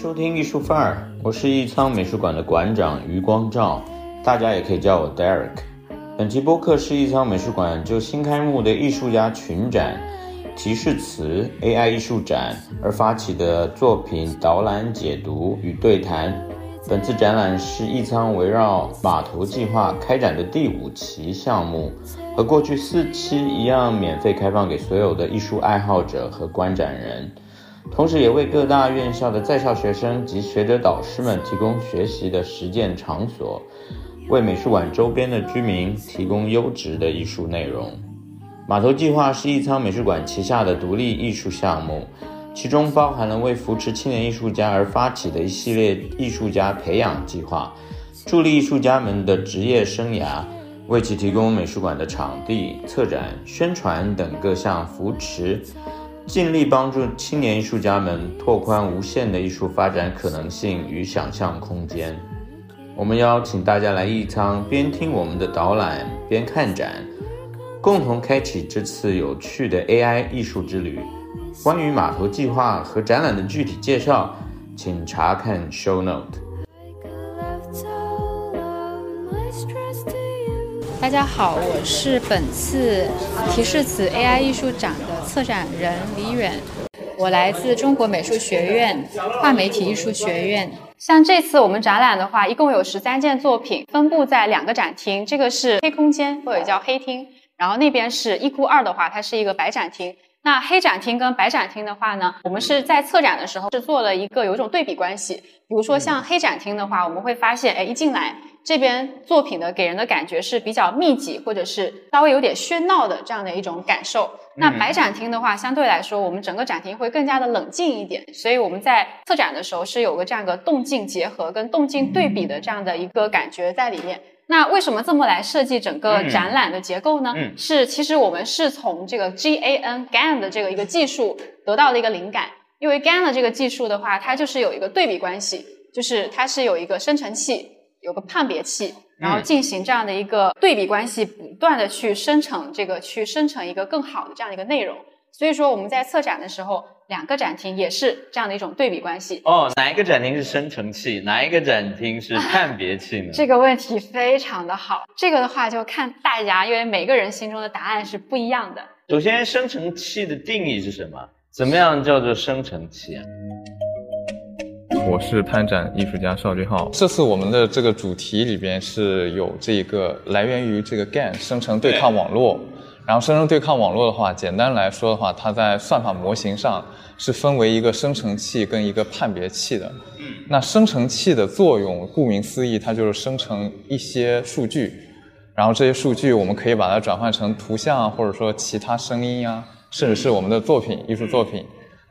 收听艺术范儿，我是艺仓美术馆的馆长余光照，大家也可以叫我 Derek。本期播客是艺仓美术馆就新开幕的艺术家群展“提示词 AI 艺术展”而发起的作品导览解读与对谈。本次展览是艺仓围绕码头计划开展的第五期项目，和过去四期一样，免费开放给所有的艺术爱好者和观展人。同时，也为各大院校的在校学生及学者导师们提供学习的实践场所，为美术馆周边的居民提供优质的艺术内容。码头计划是艺仓美术馆旗下的独立艺术项目，其中包含了为扶持青年艺术家而发起的一系列艺术家培养计划，助力艺术家们的职业生涯，为其提供美术馆的场地、策展、宣传等各项扶持。尽力帮助青年艺术家们拓宽无限的艺术发展可能性与想象空间。我们邀请大家来艺仓，边听我们的导览，边看展，共同开启这次有趣的 AI 艺术之旅。关于码头计划和展览的具体介绍，请查看 Show Note。大家好，我是本次提示词 AI 艺术展的策展人李远，我来自中国美术学院跨媒体艺术学院。像这次我们展览的话，一共有十三件作品，分布在两个展厅，这个是黑空间或者叫黑厅，然后那边是一库二的话，它是一个白展厅。那黑展厅跟白展厅的话呢，我们是在策展的时候是做了一个有一种对比关系。比如说像黑展厅的话，我们会发现，哎，一进来。这边作品的给人的感觉是比较密集，或者是稍微有点喧闹的这样的一种感受。那白展厅的话，相对来说，我们整个展厅会更加的冷静一点。所以我们在策展的时候是有个这样个动静结合跟动静对比的这样的一个感觉在里面。那为什么这么来设计整个展览的结构呢？是其实我们是从这个 GAN GAN 的这个一个技术得到的一个灵感。因为 GAN 的这个技术的话，它就是有一个对比关系，就是它是有一个生成器。有个判别器，然后进行这样的一个对比关系，不断的去生成这个，去生成一个更好的这样的一个内容。所以说我们在策展的时候，两个展厅也是这样的一种对比关系。哦，哪一个展厅是生成器，哪一个展厅是 判别器呢？这个问题非常的好，这个的话就看大家，因为每个人心中的答案是不一样的。首先，生成器的定义是什么？怎么样叫做生成器啊？我是潘展艺术家邵俊浩。这次我们的这个主题里边是有这个来源于这个 GAN 生成对抗网络。然后生成对抗网络的话，简单来说的话，它在算法模型上是分为一个生成器跟一个判别器的。嗯。那生成器的作用，顾名思义，它就是生成一些数据，然后这些数据我们可以把它转换成图像，或者说其他声音呀，甚至是我们的作品、艺术作品。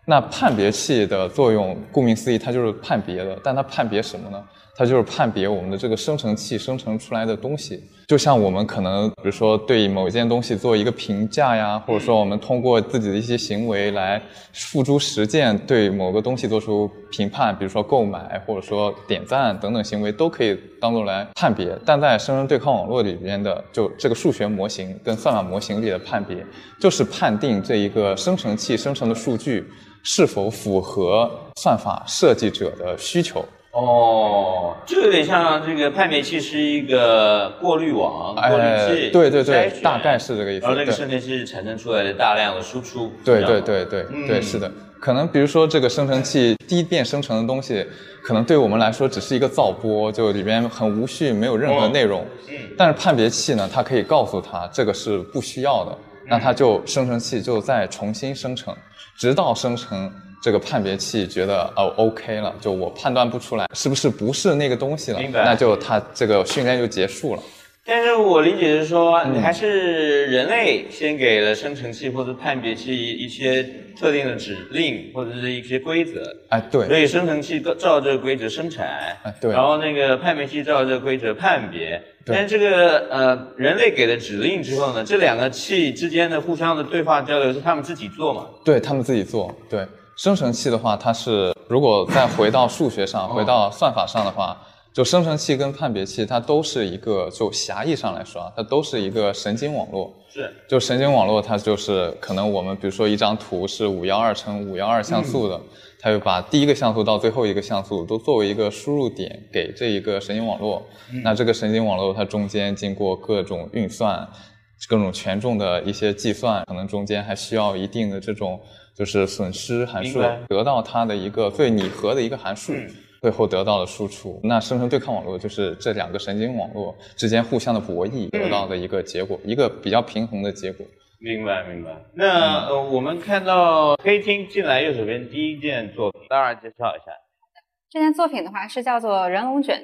那判别器的作用，顾名思义，它就是判别的。但它判别什么呢？它就是判别我们的这个生成器生成出来的东西。就像我们可能，比如说对某一件东西做一个评价呀，或者说我们通过自己的一些行为来付诸实践，对某个东西做出评判，比如说购买或者说点赞等等行为，都可以当做来判别。但在生成对抗网络里边的，就这个数学模型跟算法模型里的判别，就是判定这一个生成器生成的数据。是否符合算法设计者的需求？哦，就有点像这个判别器是一个过滤网，过滤器，对对对，大概是这个意思。然后那个生成器产生出来的大量的输出，对对对对对，是的。可能比如说这个生成器第一遍生成的东西，可能对我们来说只是一个噪波，就里边很无序，没有任何内容。嗯。但是判别器呢，它可以告诉他这个是不需要的，那它就生成器就再重新生成。直到生成这个判别器觉得哦 OK 了，就我判断不出来是不是不是那个东西了，那就它这个训练就结束了。但是我理解是说，你还是人类先给了生成器或者判别器一些特定的指令或者是一些规则，哎对，所以生成器照这个规则生产，哎对，然后那个判别器照这个规则判别。但这个呃人类给了指令之后呢，这两个器之间的互相的对话交流是他们自己做嘛？对他们自己做。对生成器的话，它是如果再回到数学上，回到算法上的话。就生成器跟判别器，它都是一个，就狭义上来说啊，它都是一个神经网络。是。就神经网络，它就是可能我们比如说一张图是五幺二乘五幺二像素的，它又把第一个像素到最后一个像素都作为一个输入点给这一个神经网络。那这个神经网络它中间经过各种运算、各种权重的一些计算，可能中间还需要一定的这种就是损失函数，得到它的一个最拟合的一个函数。最后得到的输出，那生成对抗网络就是这两个神经网络之间互相的博弈得到的一个结果，一个比较平衡的结果。明白，明白。那呃，我们看到黑厅进来右手边第一件作品，当然介绍一下。这件作品的话是叫做人龙卷，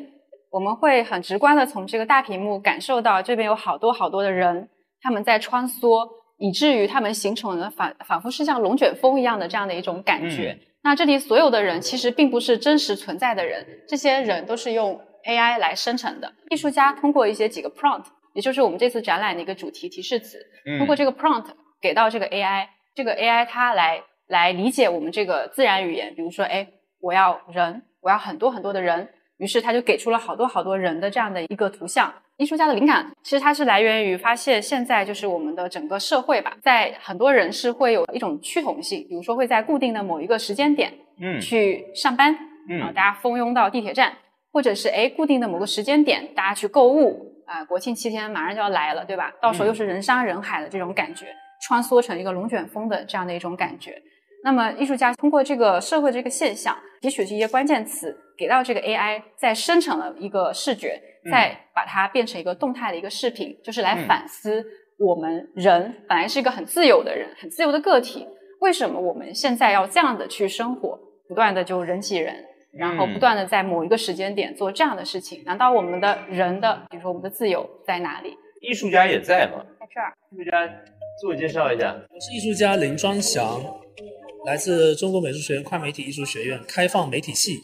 我们会很直观的从这个大屏幕感受到这边有好多好多的人，他们在穿梭，以至于他们形成了反仿佛是像龙卷风一样的这样的一种感觉。那这里所有的人其实并不是真实存在的人，这些人都是用 AI 来生成的。艺术家通过一些几个 prompt，也就是我们这次展览的一个主题提示词，通过这个 prompt 给到这个 AI，这个 AI 它来来理解我们这个自然语言。比如说，哎，我要人，我要很多很多的人，于是它就给出了好多好多人的这样的一个图像。艺术家的灵感其实它是来源于发现现在就是我们的整个社会吧，在很多人是会有一种趋同性，比如说会在固定的某一个时间点，嗯，去上班，嗯，大家蜂拥到地铁站，或者是哎固定的某个时间点大家去购物，啊，国庆七天马上就要来了，对吧？到时候又是人山人海的这种感觉，穿梭成一个龙卷风的这样的一种感觉。那么艺术家通过这个社会这个现象，提取这些关键词，给到这个 AI，再生成了一个视觉。再把它变成一个动态的一个视频，就是来反思我们人本来是一个很自由的人，很自由的个体，为什么我们现在要这样的去生活，不断的就人挤人，然后不断的在某一个时间点做这样的事情？难道我们的人的，比如说我们的自由在哪里？艺术家也在吗？在这儿。艺术家自我介绍一下，我是艺术家林庄祥，来自中国美术学院跨媒体艺术学院开放媒体系。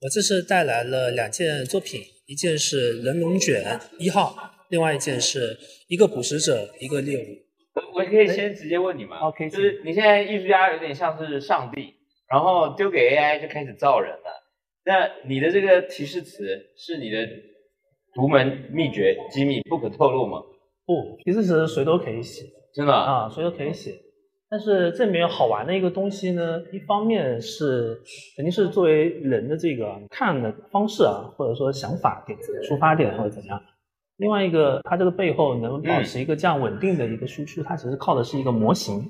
我这次带来了两件作品。一件是人龙卷一号，另外一件是一个捕食者，一个猎物。我我可以先直接问你吗？OK，就是你现在艺术家有点像是上帝，然后丢给 AI 就开始造人了。那你的这个提示词是你的独门秘诀机密，不可透露吗？不，提示词谁都可以写，真的啊，谁都可以写。但是这里面好玩的一个东西呢，一方面是肯定是作为人的这个看的方式啊，或者说想法点出发点或者怎样。另外一个，它这个背后能保持一个这样稳定的一个输出，它其实靠的是一个模型。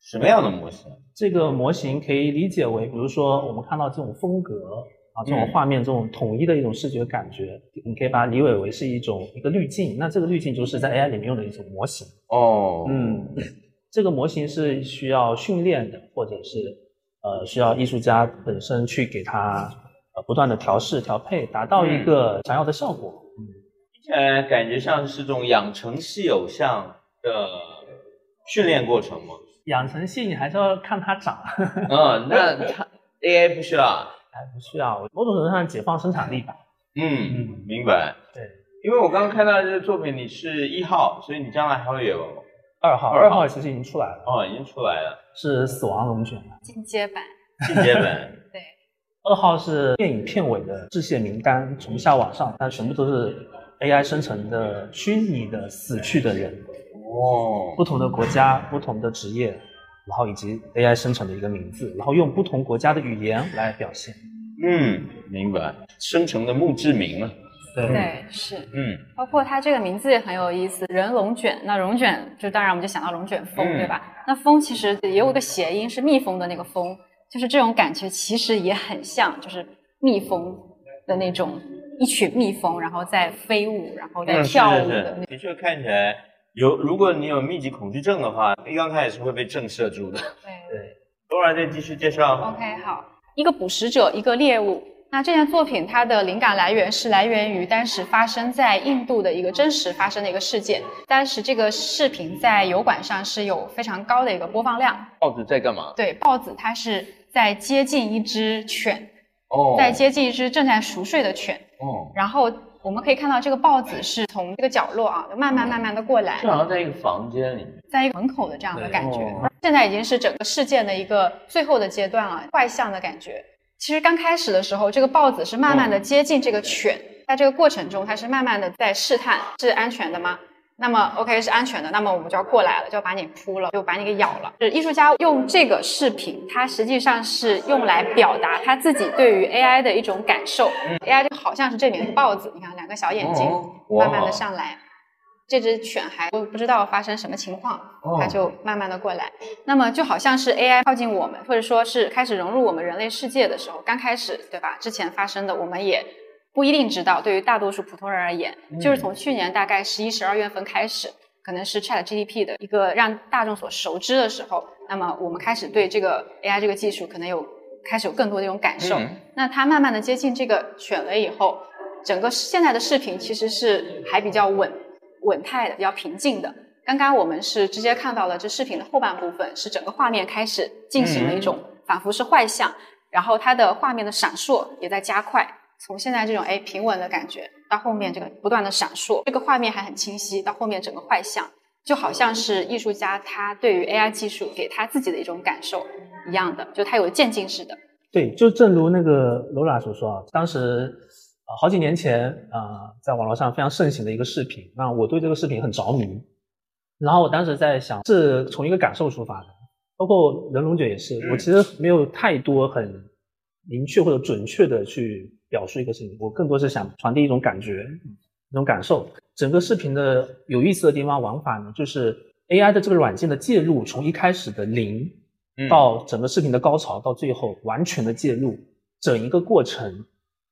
什么样的模型？这个模型可以理解为，比如说我们看到这种风格啊，这种画面，这种统一的一种视觉感觉，你可以把它理解为是一种一个滤镜。那这个滤镜就是在 AI 里面用的一种模型。哦，嗯。这个模型是需要训练的，或者是呃需要艺术家本身去给它呃不断的调试调配，达到一个想要的效果。嗯，听起来感觉像是这种养成系偶像的训练过程吗？养成系你还是要看它长。嗯，那它 AI 不需要，还不需要，某种程度上解放生产力吧。嗯嗯，明白。对，因为我刚刚看到这个作品，你是一号，所以你将来还会有。二号，二号其实已经出来了哦，已经出来了，是死亡龙卷进阶版，进阶版，对。二号是电影片尾的致谢名单，从下往上，它全部都是 AI 生成的虚拟的死去的人，哦，不同的国家，不同的职业，然后以及 AI 生成的一个名字，然后用不同国家的语言来表现。嗯，明白，生成的墓志铭了。对，是，嗯，包括它这个名字也很有意思，人龙卷，那龙卷就当然我们就想到龙卷风，对吧？那风其实也有个谐音，是蜜蜂的那个蜂，就是这种感觉其实也很像，就是蜜蜂的那种一群蜜蜂，然后在飞舞，然后在跳舞的。的确看起来有，如果你有密集恐惧症的话，一刚开始是会被震慑住的。对对，多然再继续介绍。OK，好，一个捕食者，一个猎物。那这件作品它的灵感来源是来源于当时发生在印度的一个真实发生的一个事件。当时这个视频在油管上是有非常高的一个播放量。豹子在干嘛？对，豹子它是在接近一只犬，哦，在接近一只正在熟睡的犬。哦，然后我们可以看到这个豹子是从这个角落啊，慢慢慢慢的过来，就好像在一个房间里，在一个门口的这样的感觉。现在已经是整个事件的一个最后的阶段了，怪象的感觉。其实刚开始的时候，这个豹子是慢慢的接近这个犬，在这个过程中，它是慢慢的在试探是安全的吗？那么 OK 是安全的，那么我们就要过来了，就要把你扑了，就把你给咬了。是艺术家用这个视频，它实际上是用来表达他自己对于 AI 的一种感受。AI 就好像是这里的豹子，你看两个小眼睛慢慢的上来，这只犬还不不知道发生什么情况，它就慢慢的过来。那么就好像是 AI 靠近我们，或者说是开始融入我们人类世界的时候，刚开始对吧？之前发生的我们也。不一定知道，对于大多数普通人而言，就是从去年大概十一、十二月份开始，可能是 Chat GPT 的一个让大众所熟知的时候，那么我们开始对这个 AI 这个技术可能有开始有更多的一种感受。那它慢慢的接近这个犬了以后，整个现在的视频其实是还比较稳稳态的，比较平静的。刚刚我们是直接看到了这视频的后半部分，是整个画面开始进行了一种仿佛是坏像，然后它的画面的闪烁也在加快。从现在这种哎平稳的感觉，到后面这个不断的闪烁，这个画面还很清晰，到后面整个坏象，就好像是艺术家他对于 AI 技术给他自己的一种感受一样的，就他有渐进式的。对，就正如那个罗拉所说啊，当时啊好几年前啊，在网络上非常盛行的一个视频，那我对这个视频很着迷，然后我当时在想，是从一个感受出发的，包括人龙卷也是，我其实没有太多很明确或者准确的去。表述一个事情，我更多是想传递一种感觉，一种感受。整个视频的有意思的地方玩法呢，就是 AI 的这个软件的介入，从一开始的零，到整个视频的高潮，到最后完全的介入，整一个过程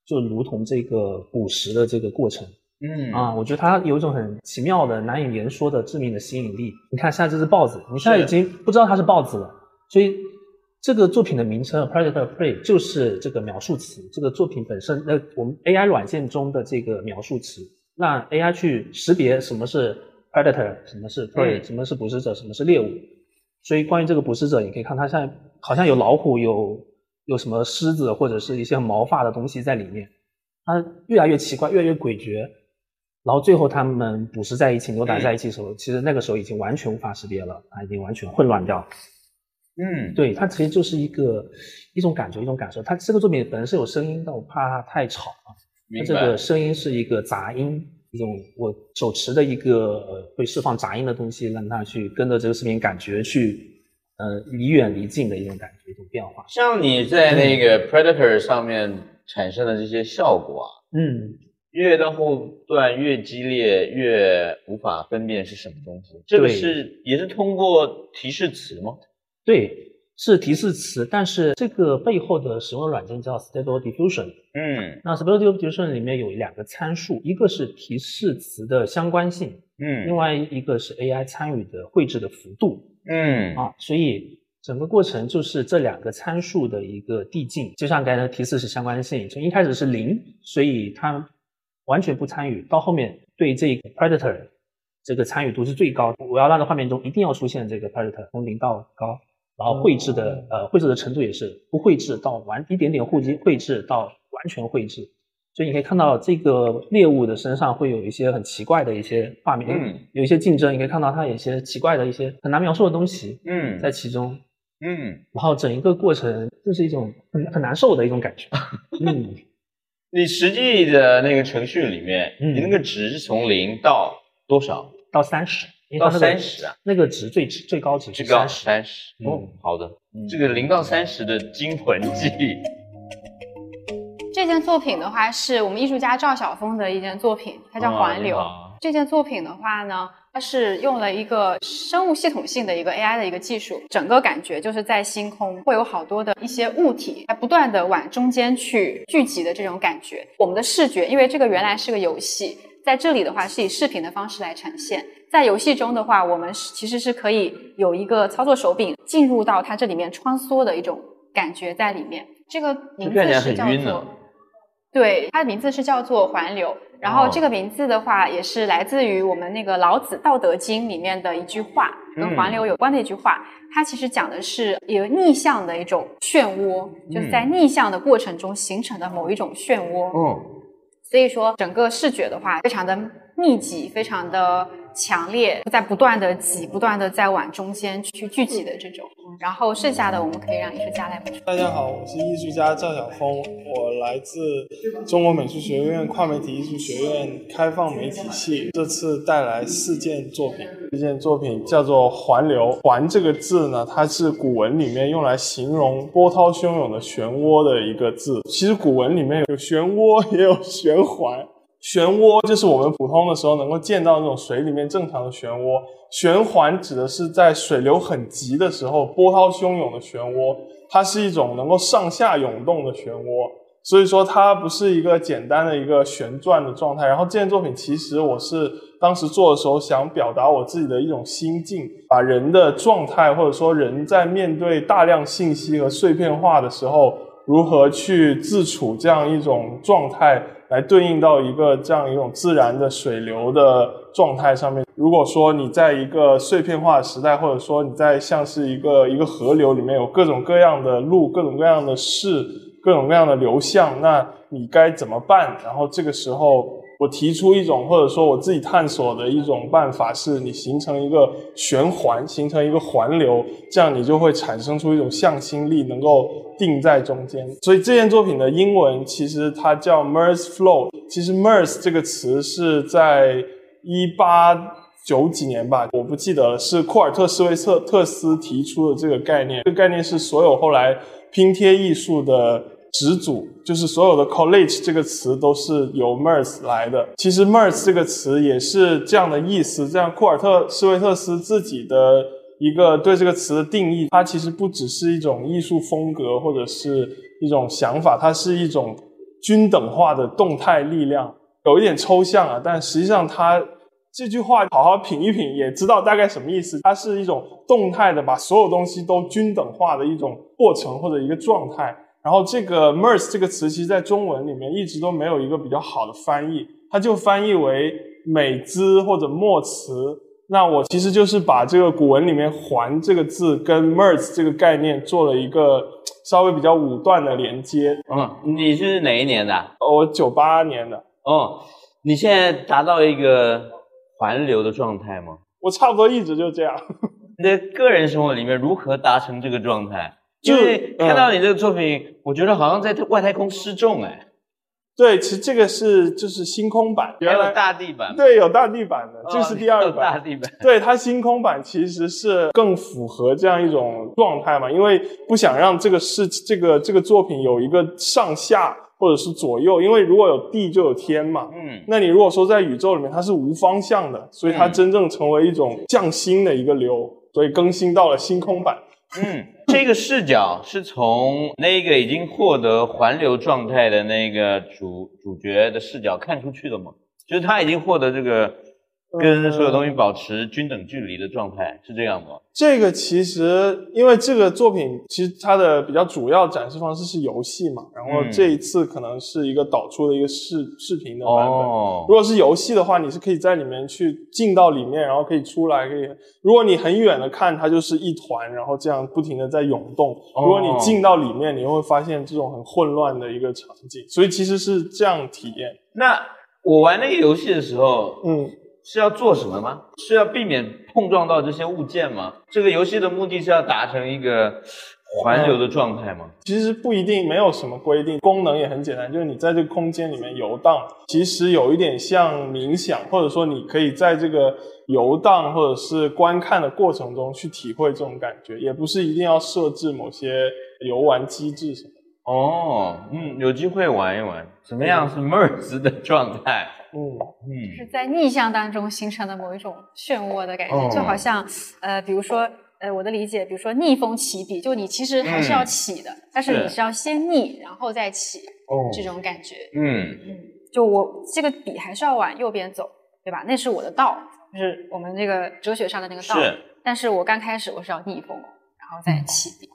就如同这个捕食的这个过程。嗯啊，我觉得它有一种很奇妙的、难以言说的致命的吸引力。你看，现在这只豹子，你现在已经不知道它是豹子了，所以。这个作品的名称 Predator Prey 就是这个描述词。这个作品本身，那我们 AI 软件中的这个描述词，让 AI 去识别什么是 Predator，什么是 Prey，什么是捕食者，什么是猎物。所以关于这个捕食者，你可以看它现在好像有老虎，有有什么狮子或者是一些毛发的东西在里面。它越来越奇怪，越来越诡谲。然后最后他们捕食在一起，扭打在一起的时候，其实那个时候已经完全无法识别了，它已经完全混乱掉。嗯，对，它其实就是一个一种感觉，一种感受。它这个作品本身是有声音但我怕它太吵啊。它这个声音是一个杂音，一种我手持的一个会释放杂音的东西，让它去跟着这个视频感觉去，呃，离远离近的一种感觉，一种变化。像你在那个 Predator 上面产生的这些效果啊，嗯，越到后段越激烈，越无法分辨是什么东西。这个是也是通过提示词吗？对，是提示词，但是这个背后的使用的软件叫 Stable Diffusion。嗯，那 Stable Diffusion 里面有两个参数，一个是提示词的相关性，嗯，另外一个是 AI 参与的绘制的幅度，嗯，啊，所以整个过程就是这两个参数的一个递进。就像刚才提示是相关性，从一开始是零，所以它完全不参与，到后面对这个 Predator 这个参与度是最高，我要让的画面中一定要出现这个 Predator，从零到高。然后绘制的呃绘制的程度也是不绘制到完一点点绘制绘制到完全绘制，所以你可以看到这个猎物的身上会有一些很奇怪的一些画面，嗯，有一些竞争，你可以看到它有一些奇怪的一些很难描述的东西，嗯，在其中，嗯，然后整一个过程就是一种很很难受的一种感觉，嗯，你实际的那个程序里面，你那个值是从零到多少？到三十。到三十啊，那个值最最高值最高三十。哦，好的，这个零到三十的惊魂记。这件作品的话，是我们艺术家赵晓峰的一件作品，它叫环流。这件作品的话呢，它是用了一个生物系统性的一个 AI 的一个技术，整个感觉就是在星空会有好多的一些物体，它不断的往中间去聚集的这种感觉。我们的视觉，因为这个原来是个游戏，在这里的话是以视频的方式来呈现。在游戏中的话，我们是其实是可以有一个操作手柄进入到它这里面穿梭的一种感觉在里面。这个名字是叫做，对，它的名字是叫做环流。然后这个名字的话，也是来自于我们那个老子《道德经》里面的一句话，跟环流有关的一句话。它其实讲的是一个逆向的一种漩涡，就是在逆向的过程中形成的某一种漩涡。嗯，所以说整个视觉的话，非常的密集，非常的。强烈，在不断的挤，不断的在往中间去聚集的这种。然后剩下的我们可以让艺术家来补充。大家好，我是艺术家赵晓峰，我来自中国美术学院跨媒体艺术学院开放媒体系。这次带来四件作品，这件作品叫做“环流”。环这个字呢，它是古文里面用来形容波涛汹涌的漩涡的一个字。其实古文里面有漩涡，也有循环。漩涡就是我们普通的时候能够见到那种水里面正常的漩涡，循环指的是在水流很急的时候波涛汹涌的漩涡，它是一种能够上下涌动的漩涡，所以说它不是一个简单的一个旋转的状态。然后这件作品其实我是当时做的时候想表达我自己的一种心境，把人的状态或者说人在面对大量信息和碎片化的时候如何去自处这样一种状态。来对应到一个这样一种自然的水流的状态上面。如果说你在一个碎片化的时代，或者说你在像是一个一个河流里面有各种各样的路、各种各样的事、各种各样的流向，那你该怎么办？然后这个时候。我提出一种，或者说我自己探索的一种办法，是你形成一个循环，形成一个环流，这样你就会产生出一种向心力，能够定在中间。所以这件作品的英文其实它叫 Mers Flow。其实 Mers 这个词是在一八九几年吧，我不记得了，是库尔特·施维特特斯提出的这个概念。这个概念是所有后来拼贴艺术的。始祖就是所有的 collage 这个词都是由 MERS 来的。其实 MERS 这个词也是这样的意思。这样库尔特施维特斯自己的一个对这个词的定义，它其实不只是一种艺术风格或者是一种想法，它是一种均等化的动态力量。有一点抽象啊，但实际上它这句话好好品一品也知道大概什么意思。它是一种动态的，把所有东西都均等化的一种过程或者一个状态。然后这个 merce 这个词，其实在中文里面一直都没有一个比较好的翻译，它就翻译为美姿或者墨词。那我其实就是把这个古文里面“环”这个字跟 merce 这个概念做了一个稍微比较武断的连接。嗯，你是哪一年的？我九八年的。哦，你现在达到一个环流的状态吗？我差不多一直就这样。你的个人生活里面如何达成这个状态？因为看到你这个作品，我觉得好像在外太空失重哎。对，其实这个是就是星空版，原有大地版。对，有大地版的，这是第二版。大地版。对，它星空版其实是更符合这样一种状态嘛，因为不想让这个是这个这个作品有一个上下或者是左右，因为如果有地就有天嘛。嗯。那你如果说在宇宙里面它是无方向的，所以它真正成为一种降星的一个流，所以更新到了星空版。嗯，这个视角是从那个已经获得环流状态的那个主主角的视角看出去的吗？就是他已经获得这个。跟所有东西保持均等距离的状态是这样吗？这个其实因为这个作品其实它的比较主要展示方式是游戏嘛，然后这一次可能是一个导出的一个视视频的版本。如果是游戏的话，你是可以在里面去进到里面，然后可以出来，可以。如果你很远的看，它就是一团，然后这样不停的在涌动。如果你进到里面，你会发现这种很混乱的一个场景。所以其实是这样体验。那我玩那个游戏的时候，嗯。是要做什么吗？是要避免碰撞到这些物件吗？这个游戏的目的是要达成一个环流的状态吗？其实不一定，没有什么规定，功能也很简单，就是你在这个空间里面游荡，其实有一点像冥想，或者说你可以在这个游荡或者是观看的过程中去体会这种感觉，也不是一定要设置某些游玩机制什么。哦，嗯，有机会玩一玩，怎么样是 merge 的状态？嗯嗯，就是在逆向当中形成的某一种漩涡的感觉，就好像呃，比如说呃，我的理解，比如说逆风起笔，就你其实还是要起的，但是你是要先逆然后再起，这种感觉。嗯嗯，就我这个笔还是要往右边走，对吧？那是我的道，就是我们这个哲学上的那个道。是。但是我刚开始我是要逆风，然后再起笔。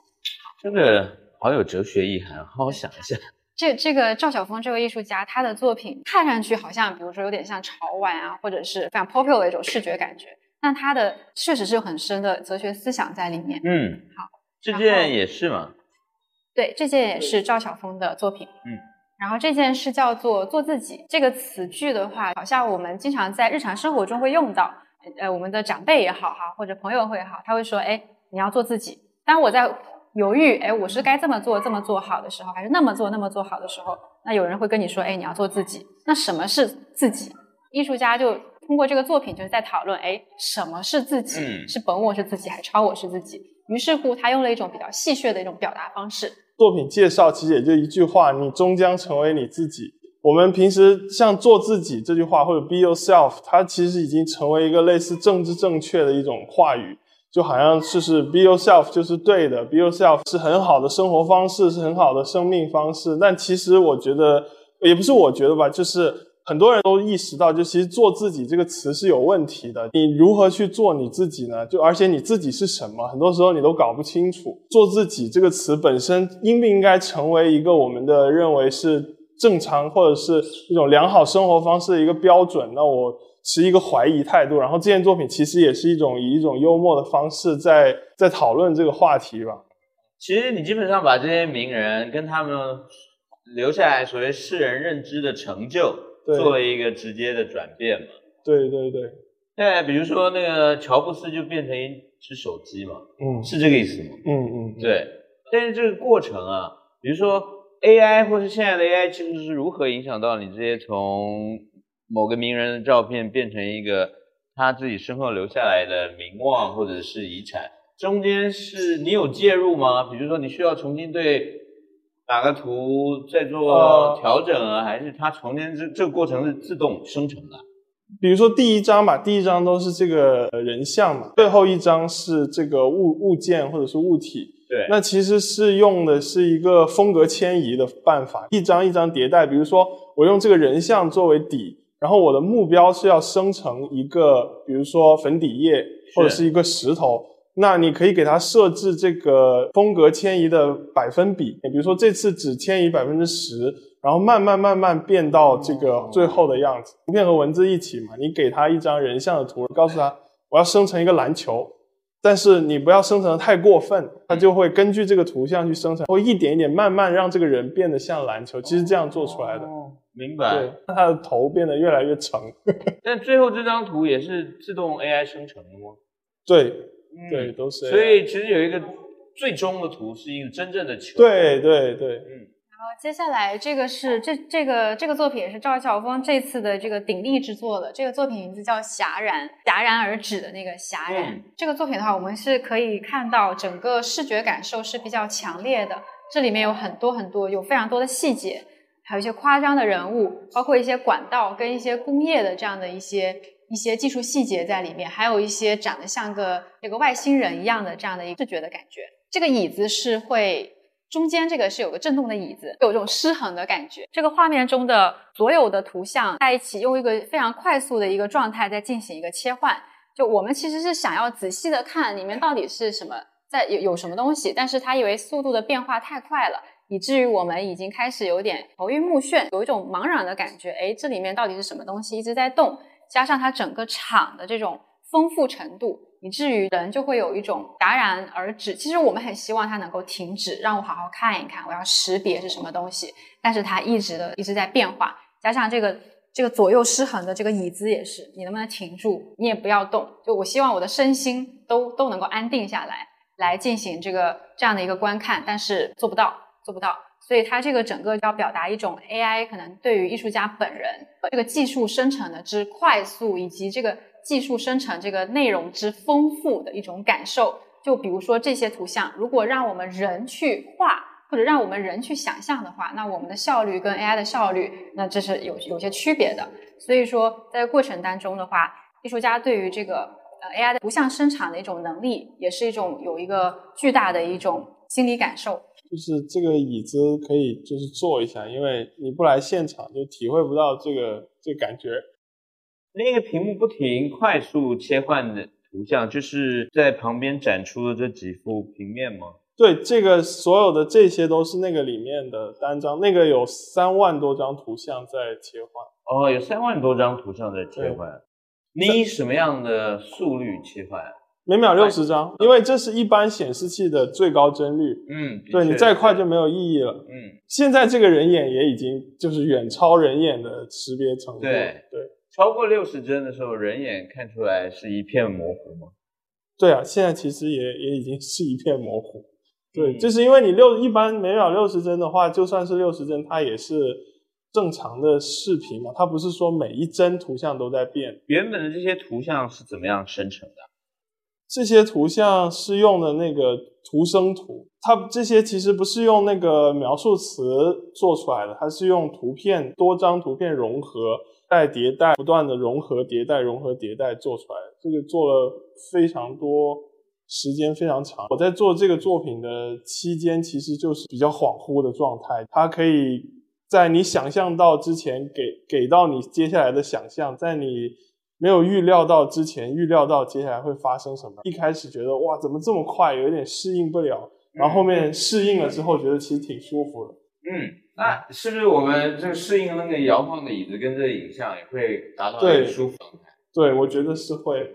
这个好有哲学意涵，好好想一下。这这个赵晓峰这位艺术家，他的作品看上去好像，比如说有点像潮玩啊，或者是非常 popular 的一种视觉感觉。但他的确实是有很深的哲学思想在里面。嗯，好，这件也是吗？对，这件也是赵晓峰的作品。嗯，然后这件是叫做“做自己”这个词句的话，好像我们经常在日常生活中会用到。呃，我们的长辈也好哈，或者朋友会好，他会说，哎，你要做自己。当我在犹豫，哎，我是该这么做这么做好的时候，还是那么做那么做好的时候，那有人会跟你说，哎，你要做自己。那什么是自己？艺术家就通过这个作品就是在讨论，哎，什么是自己？是本我是自己，还是超我是自己？于是乎，他用了一种比较戏谑的一种表达方式。作品介绍其实也就一句话：你终将成为你自己。我们平时像“做自己”这句话，或者 “be yourself”，它其实已经成为一个类似政治正确的一种话语。就好像就是 be yourself 就是对的，be yourself 是很好的生活方式，是很好的生命方式。但其实我觉得，也不是我觉得吧，就是很多人都意识到，就其实做自己这个词是有问题的。你如何去做你自己呢？就而且你自己是什么，很多时候你都搞不清楚。做自己这个词本身应不应该成为一个我们的认为是正常或者是一种良好生活方式的一个标准？那我。持一个怀疑态度，然后这件作品其实也是一种以一种幽默的方式在在讨论这个话题吧。其实你基本上把这些名人跟他们留下来所谓世人认知的成就做了一个直接的转变嘛。对对对。对，比如说那个乔布斯就变成一只手机嘛，嗯，是这个意思吗？嗯嗯，对。但是这个过程啊，比如说 AI 或是现在的 AI，其实是如何影响到你这些从。某个名人的照片变成一个他自己身后留下来的名望或者是遗产，中间是你有介入吗？比如说你需要重新对哪个图再做调整啊，还是它重新这这个过程是自动生成的？比如说第一张吧，第一张都是这个人像嘛，最后一张是这个物物件或者是物体。对，那其实是用的是一个风格迁移的办法，一张一张迭代。比如说我用这个人像作为底。然后我的目标是要生成一个，比如说粉底液或者是一个石头，那你可以给它设置这个风格迁移的百分比，比如说这次只迁移百分之十，然后慢慢慢慢变到这个最后的样子。图片和文字一起嘛，你给它一张人像的图，告诉他我要生成一个篮球，但是你不要生成的太过分，它就会根据这个图像去生成，会一点一点慢慢让这个人变得像篮球。其实这样做出来的。明白，对，他的头变得越来越长。但最后这张图也是自动 AI 生成的吗？对，对，都是。所以其实有一个最终的图是一个真正的球。对对对，嗯。然后接下来这个是这这个这个作品也是赵晓峰这次的这个鼎力之作了。这个作品名字叫《戛然》，戛然而止的那个戛然。这个作品的话，我们是可以看到整个视觉感受是比较强烈的。这里面有很多很多，有非常多的细节。还有一些夸张的人物，包括一些管道跟一些工业的这样的一些一些技术细节在里面，还有一些长得像个这个外星人一样的这样的一个视觉的感觉。这个椅子是会中间这个是有个震动的椅子，有这种失衡的感觉。这个画面中的所有的图像在一起，用一个非常快速的一个状态在进行一个切换。就我们其实是想要仔细的看里面到底是什么，在有有什么东西，但是它因为速度的变化太快了。以至于我们已经开始有点头晕目眩，有一种茫然的感觉。哎，这里面到底是什么东西一直在动？加上它整个场的这种丰富程度，以至于人就会有一种戛然而止。其实我们很希望它能够停止，让我好好看一看，我要识别是什么东西。但是它一直的一直在变化，加上这个这个左右失衡的这个椅子也是，你能不能停住？你也不要动。就我希望我的身心都都能够安定下来，来进行这个这样的一个观看，但是做不到。做不到，所以它这个整个要表达一种 AI 可能对于艺术家本人这个技术生成的之快速，以及这个技术生成这个内容之丰富的一种感受。就比如说这些图像，如果让我们人去画，或者让我们人去想象的话，那我们的效率跟 AI 的效率，那这是有有些区别的。所以说，在过程当中的话，艺术家对于这个呃 AI 的图像生产的一种能力，也是一种有一个巨大的一种心理感受。就是这个椅子可以就是坐一下，因为你不来现场就体会不到这个这个感觉。那个屏幕不停快速切换的图像，就是在旁边展出的这几幅平面吗？对，这个所有的这些都是那个里面的单张，那个有三万多张图像在切换。哦，有三万多张图像在切换，你以什么样的速率切换？每秒六十张，因为这是一般显示器的最高帧率。嗯，对你再快就没有意义了。嗯，现在这个人眼也已经就是远超人眼的识别程度。对对，超过六十帧的时候，人眼看出来是一片模糊吗？对啊，现在其实也也已经是一片模糊。对，嗯就是因为你六一般每秒六十帧的话，就算是六十帧，它也是正常的视频嘛，它不是说每一帧图像都在变。原本的这些图像是怎么样生成的？这些图像是用的那个图生图，它这些其实不是用那个描述词做出来的，它是用图片多张图片融合、带迭代、不断的融合、迭代、融合、迭代做出来的。这个做了非常多，时间非常长。我在做这个作品的期间，其实就是比较恍惚的状态，它可以在你想象到之前给给到你接下来的想象，在你没有预料到之前，预料到接下来会发生什么。一开始觉得哇，怎么这么快，有点适应不了。然后后面适应了之后，觉得其实挺舒服的。嗯，那是不是我们这个适应那个摇晃的椅子跟这个影像也会达到一个舒服状态？对，我觉得是会。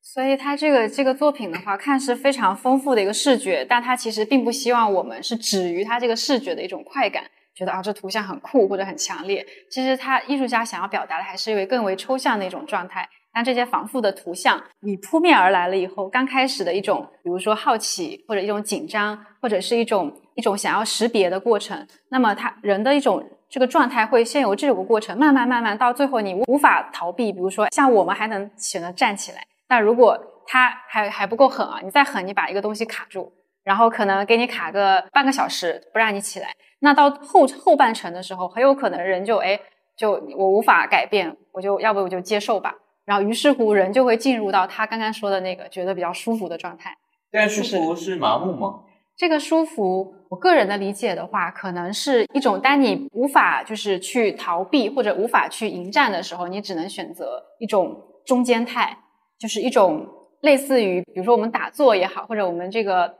所以他这个这个作品的话，看似非常丰富的一个视觉，但他其实并不希望我们是止于他这个视觉的一种快感，觉得啊这图像很酷或者很强烈。其实他艺术家想要表达的还是一个更为抽象的一种状态。但这些反复的图像，你扑面而来了以后，刚开始的一种，比如说好奇或者一种紧张，或者是一种一种想要识别的过程，那么他人的一种这个状态会先由这个过程慢慢慢慢到最后你无法逃避。比如说像我们还能选择站起来。那如果它还还不够狠啊，你再狠，你把一个东西卡住，然后可能给你卡个半个小时，不让你起来。那到后后半程的时候，很有可能人就哎，就我无法改变，我就要不我就接受吧。然后于是乎人就会进入到他刚刚说的那个觉得比较舒服的状态。但舒服是麻木吗？这个舒服，我个人的理解的话，可能是一种当你无法就是去逃避或者无法去迎战的时候，你只能选择一种中间态。就是一种类似于，比如说我们打坐也好，或者我们这个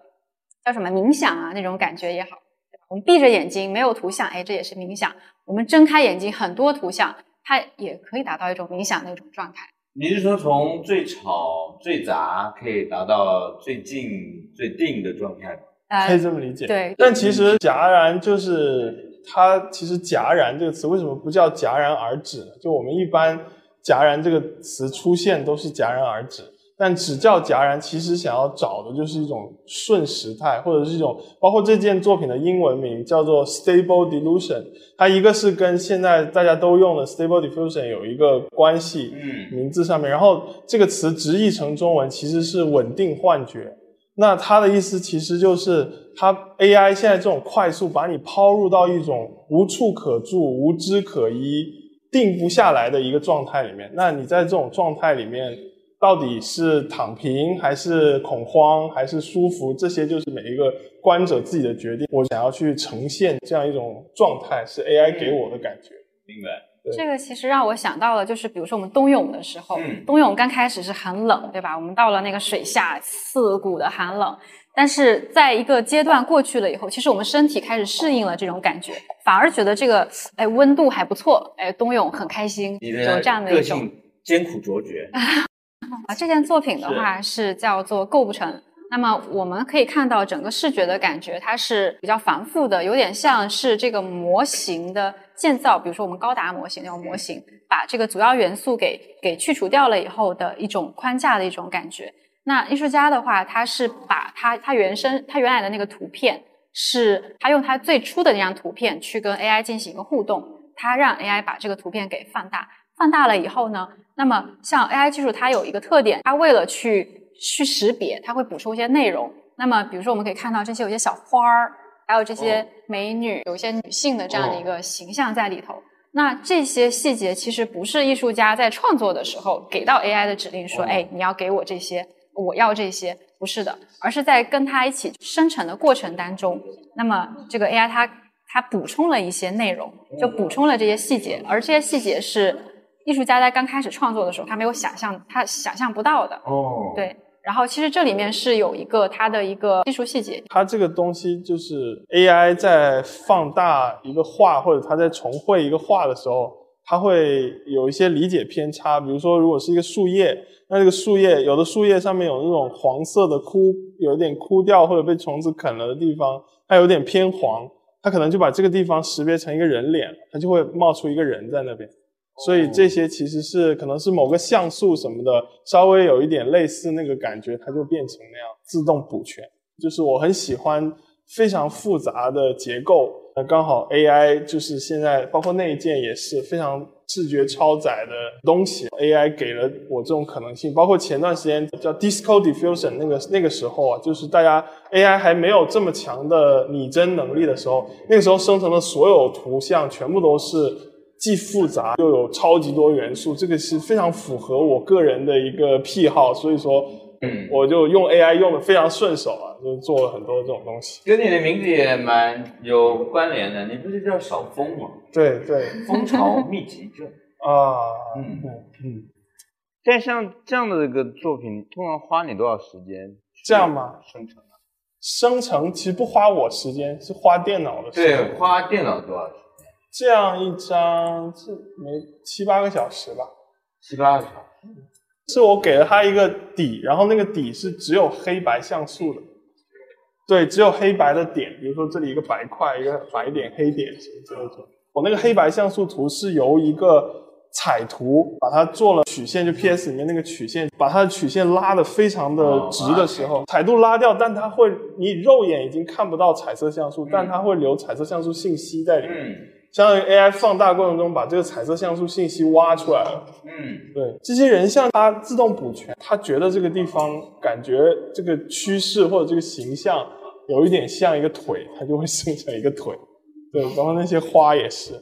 叫什么冥想啊那种感觉也好，我们闭着眼睛没有图像，哎，这也是冥想；我们睁开眼睛很多图像，它也可以达到一种冥想的一种状态。你是说从最吵、最杂可以达到最静、最定的状态吗？可以呃，这么理解。对，但其实戛然就是它，其实戛然这个词为什么不叫戛然而止呢？就我们一般戛然这个词出现都是戛然而止，但只叫戛然，其实想要找的就是一种顺时态，或者是一种包括这件作品的英文名叫做 Stable Delusion，它一个是跟现在大家都用的 Stable Diffusion 有一个关系，嗯，名字上面，然后这个词直译成中文其实是稳定幻觉。那它的意思其实就是，它 AI 现在这种快速把你抛入到一种无处可住、无枝可依、定不下来的一个状态里面。那你在这种状态里面，到底是躺平，还是恐慌，还是舒服？这些就是每一个观者自己的决定。我想要去呈现这样一种状态，是 AI 给我的感觉。明白。这个其实让我想到了，就是比如说我们冬泳的时候，嗯冬泳刚开始是很冷，对吧？我们到了那个水下，刺骨的寒冷。但是在一个阶段过去了以后，其实我们身体开始适应了这种感觉，反而觉得这个哎温度还不错，哎冬泳很开心，有你的这样的一种个性艰苦卓绝。啊。这件作品的话是叫做构不成。那么我们可以看到整个视觉的感觉，它是比较繁复的，有点像是这个模型的建造，比如说我们高达模型那种模型，把这个主要元素给给去除掉了以后的一种框架的一种感觉。那艺术家的话，他是把他他原生他原来的那个图片，是他用他最初的那张图片去跟 AI 进行一个互动，他让 AI 把这个图片给放大，放大了以后呢，那么像 AI 技术它有一个特点，它为了去去识别，它会补充一些内容。那么比如说我们可以看到这些有些小花儿，还有这些美女，有一些女性的这样的一个形象在里头。那这些细节其实不是艺术家在创作的时候给到 AI 的指令说，哦哎，你要给我这些，我要这些，不是的，而是在跟它一起生成的过程当中，那么这个 AI 它它补充了一些内容，就补充了这些细节，而这些细节是艺术家在刚开始创作的时候他没有想象，他想象不到的。哦，对，然后其实这里面是有一个它的一个技术细节，它这个东西就是 AI 在放大一个画或者它在重绘一个画的时候，它会有一些理解偏差。比如说，如果是一个树叶，那这个树叶有的树叶上面有那种黄色的枯，有点枯掉或者被虫子啃了的地方，它有点偏黄，它可能就把这个地方识别成一个人脸，它就会冒出一个人在那边。所以这些其实是可能是某个像素什么的，稍微有一点类似那个感觉，它就变成那样自动补全。就是我很喜欢非常复杂的结构，那刚好 AI 就是现在包括那一件也是非常视觉超载的东西，AI 给了我这种可能性。包括前段时间叫 Disco Diffusion 那个那个时候啊，就是大家 AI 还没有这么强的拟真能力的时候，那个时候生成的所有图像全部都是。既复杂又有超级多元素，这个是非常符合我个人的一个癖好，所以说，嗯，我就用 AI 用的非常顺手啊，就做了很多这种东西。跟你的名字也蛮有关联的，你不是叫小峰吗？对对，蜂巢密集症 啊，嗯嗯。但像这样的一个作品，通常花你多少时间？这样吗？生成啊？生成其实不花我时间，是花电脑的时间。对，花电脑多少？这样一张是没七八个小时吧？七八个小时，是我给了他一个底，然后那个底是只有黑白像素的，对，只有黑白的点，比如说这里一个白块，一个白点、黑点什么之类的。我那个黑白像素图是由一个彩图把它做了曲线，就 PS 里面那个曲线，把它的曲线拉的非常的直的时候，彩度拉掉，但它会，你肉眼已经看不到彩色像素，但它会留彩色像素信息在里面。相当于 AI 放大过程中把这个彩色像素信息挖出来了。嗯，对，这些人像它自动补全，它觉得这个地方感觉这个趋势或者这个形象有一点像一个腿，它就会生成一个腿。对，然后那些花也是。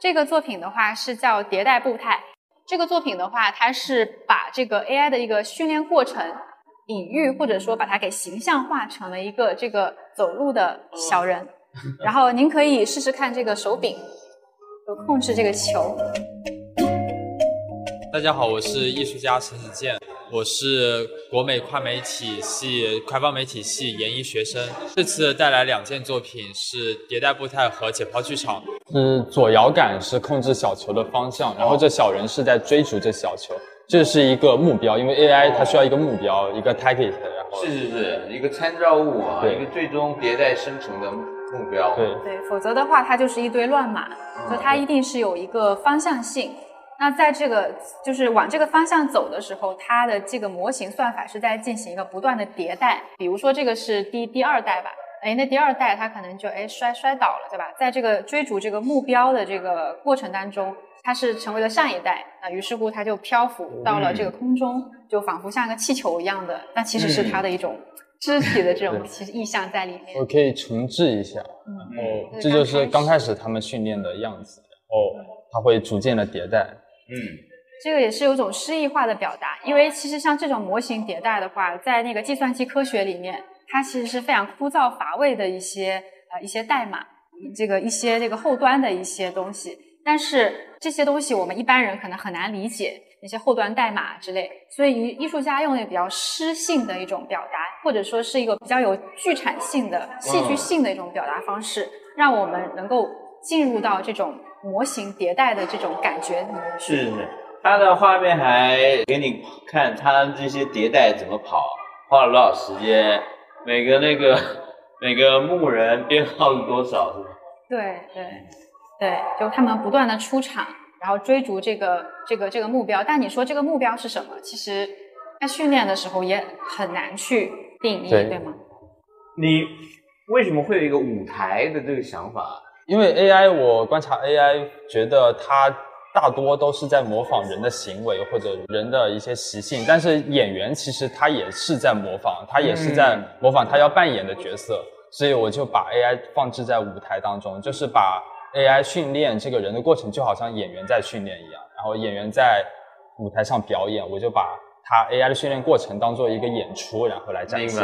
这个作品的话是叫迭代步态。这个作品的话，它是把这个 AI 的一个训练过程隐喻，或者说把它给形象化成了一个这个走路的小人。然后您可以试试看这个手柄，就控制这个球。大家好，我是艺术家陈子健，我是国美跨媒体系开放媒体系研一学生。这次带来两件作品是迭代步态和解剖剧场。嗯，左摇杆是控制小球的方向，然后这小人是在追逐这小球，这是一个目标，因为 AI 它需要一个目标，一个 target，然后是是是一个参照物啊，一个最终迭代生成的。目标对对，否则的话它就是一堆乱码，所以它一定是有一个方向性。那在这个就是往这个方向走的时候，它的这个模型算法是在进行一个不断的迭代。比如说这个是第第二代吧，哎，那第二代它可能就哎摔摔倒了，对吧？在这个追逐这个目标的这个过程当中，它是成为了上一代，那于是乎它就漂浮到了这个空中，就仿佛像个气球一样的，那其实是它的一种。肢体的这种其实意象在里面，我可以重置一下，然后这就是刚开始他们训练的样子，然后它会逐渐的迭代。嗯，这个也是有种诗意化的表达，因为其实像这种模型迭代的话，在那个计算机科学里面，它其实是非常枯燥乏味的一些呃一些代码，这个一些这个后端的一些东西，但是这些东西我们一般人可能很难理解。那些后端代码之类，所以艺术家用的比较诗性的一种表达，或者说是一个比较有剧产性的、戏剧性的一种表达方式，让我们能够进入到这种模型迭代的这种感觉里面去。是是，他的画面还给你看他这些迭代怎么跑，花了多少时间，每个那个每个牧人编号是多少，是吧？对对对，就他们不断的出场。然后追逐这个这个这个目标，但你说这个目标是什么？其实，在训练的时候也很难去定义，对吗？你为什么会有一个舞台的这个想法？因为 AI，我观察 AI，觉得它大多都是在模仿人的行为或者人的一些习性，但是演员其实他也是在模仿，他也是在模仿他要扮演的角色，所以我就把 AI 放置在舞台当中，就是把。AI 训练这个人的过程就好像演员在训练一样，然后演员在舞台上表演，我就把他 AI 的训练过程当做一个演出，然后来展示。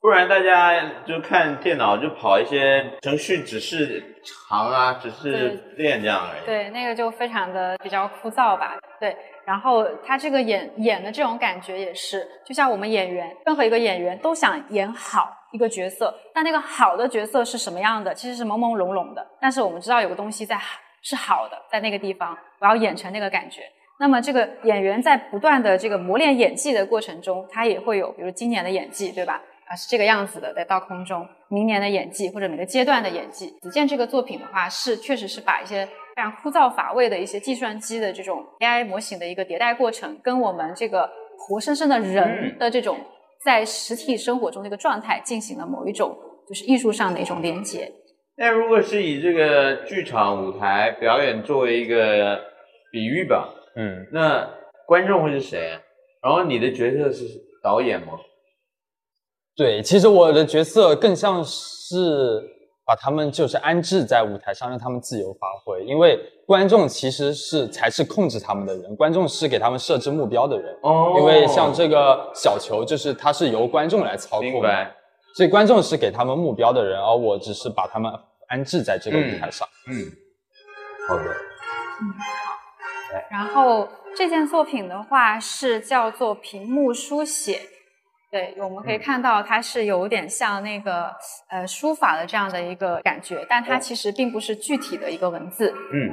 不然大家就看电脑就跑一些程序，只是长啊，只是练这样而已。对，那个就非常的比较枯燥吧。对，然后他这个演演的这种感觉也是，就像我们演员，任何一个演员都想演好。一个角色，但那个好的角色是什么样的？其实是朦朦胧胧的。但是我们知道有个东西在是好的，在那个地方，我要演成那个感觉。那么这个演员在不断的这个磨练演技的过程中，他也会有，比如今年的演技，对吧？啊，是这个样子的，在到空中。明年的演技或者每个阶段的演技。子健这个作品的话，是确实是把一些非常枯燥乏味的一些计算机的这种 AI 模型的一个迭代过程，跟我们这个活生生的人的这种在实体生活中的一个状态进行了某一种就是艺术上的一种连接。那如果是以这个剧场舞台表演作为一个比喻吧，嗯，那观众会是谁？然后你的角色是导演吗？对，其实我的角色更像是把他们就是安置在舞台上，让他们自由发挥。因为观众其实是才是控制他们的人，观众是给他们设置目标的人。哦因为像这个小球，就是它是由观众来操控的，所以观众是给他们目标的人，而我只是把他们安置在这个舞台上。嗯，好的，嗯，好然后这件作品的话是叫做屏幕书写，对，我们可以看到它是有点像那个呃书法的这样的一个感觉，但它其实并不是具体的一个文字。嗯，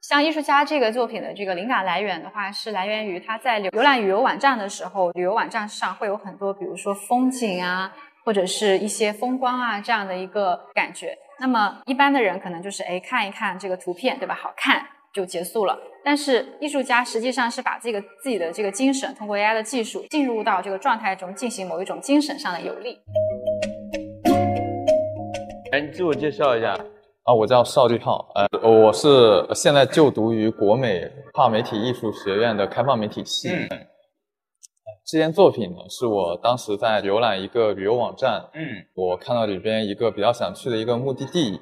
像艺术家这个作品的这个灵感来源的话，是来源于他在浏览旅游网站的时候，旅游网站上会有很多，比如说风景啊，或者是一些风光啊这样的一个感觉。那么一般的人可能就是哎看一看这个图片，对吧？好看就结束了。但是艺术家实际上是把这个自己的这个精神，通过 AI 的技术进入到这个状态中，进行某一种精神上的游历。哎，你自我介绍一下。啊，我叫邵立浩，呃，我是现在就读于国美跨媒体艺术学院的开放媒体系。嗯这件作品呢，是我当时在浏览一个旅游网站，嗯我看到里边一个比较想去的一个目的地，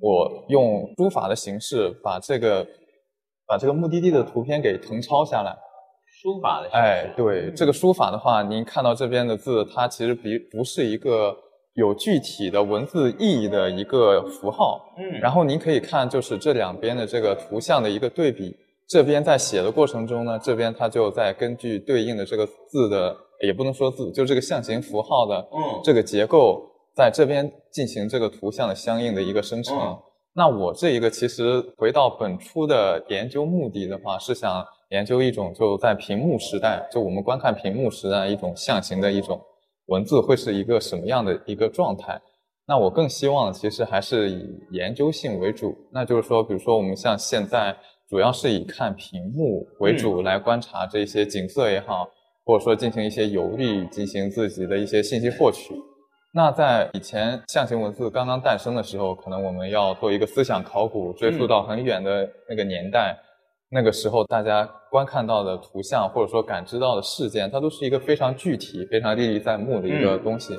我用书法的形式把这个把这个目的地的图片给誊抄下来。书法的形式哎，对，这个书法的话，您看到这边的字，它其实比不是一个有具体的文字意义的一个符号。嗯然后您可以看，就是这两边的这个图像的一个对比。这边在写的过程中呢，这边它就在根据对应的这个字的，也不能说字，就这个象形符号的嗯这个结构，在这边进行这个图像的相应的一个生成。嗯那我这一个其实回到本初的研究目的的话，是想研究一种就在屏幕时代，就我们观看屏幕时代一种象形的一种文字会是一个什么样的一个状态。那我更希望其实还是以研究性为主，那就是说，比如说我们像现在主要是以看屏幕为主来观察这些景色也好，或者说进行一些游历，进行自己的一些信息获取。那在以前象形文字刚刚诞生的时候，可能我们要做一个思想考古，追溯到很远的那个年代。那个时候，大家观看到的图像或者说感知到的事件，它都是一个非常具体、非常历历在目的一个东西。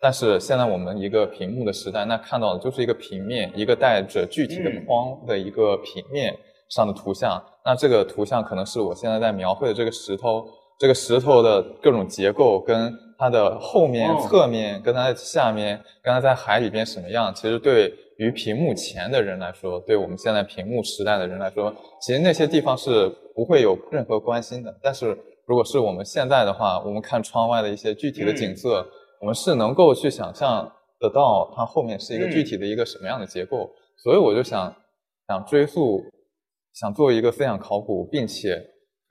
但是现在我们一个屏幕的时代，那看到的就是一个平面，一个带着具体的框的一个平面上的图像。那这个图像可能是我现在在描绘的这个石头，这个石头的各种结构跟它的后面、哦侧面，跟它的下面，跟它在海里边什么样，其实对于屏幕前的人来说，对我们现在屏幕时代的人来说，其实那些地方是不会有任何关心的。但是如果是我们现在的话，我们看窗外的一些具体的景色，我们是能够去想象得到它后面是一个具体的一个什么样的结构。所以我就想想追溯，想做一个思想考古，并且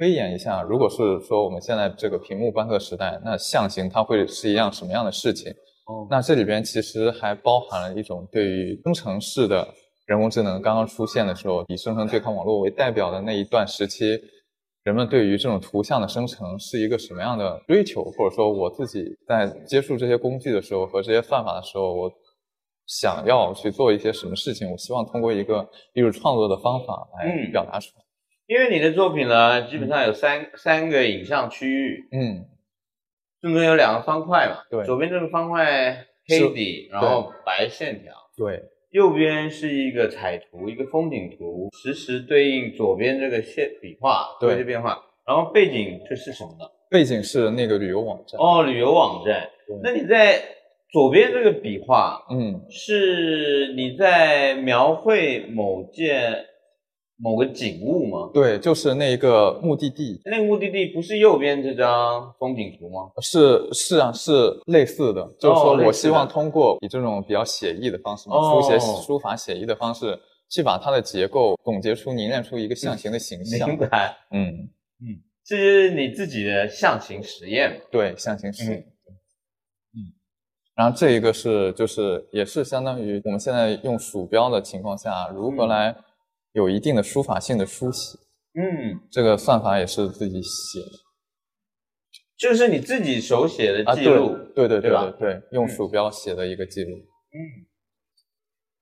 推演一下，如果是说我们现在这个屏幕观测时代，那象形它会是一样什么样的事情？哦那这里边其实还包含了一种对于生成式的人工智能刚刚出现的时候，以生成对抗网络为代表的那一段时期，人们对于这种图像的生成是一个什么样的追求，或者说我自己在接触这些工具的时候和这些算法的时候，我想要去做一些什么事情，我希望通过一个艺术创作的方法来嗯表达出来。因为你的作品呢，基本上有三三个影像区域，嗯，中间有两个方块嘛，对。左边这个方块黑底，然后白线条，对，右边是一个彩图，一个风景图，实时对应左边这个线笔画对。这些变化，然后背景这是什么呢？背景是那个旅游网站。哦，旅游网站。那你在左边这个笔画，嗯，是你在描绘某件某个景物吗？对，就是那个目的地。那个目的地不是右边这张风景图吗？是是啊，是类似的，就是说我希望通过以这种比较写意的方式书写书法写意的方式，去把它的结构总结出、凝练出一个象形的形象。明白，嗯嗯，这是你自己的象形实验嘛？对，象形实验嗯，然后这一个是就是也是相当于我们现在用鼠标的情况下，如何嗯来有一定的书法性的书写。嗯，这个算法也是自己写的。就是你自己手写的啊，记录，对对对对吧对对，用嗯鼠标写的一个记录。嗯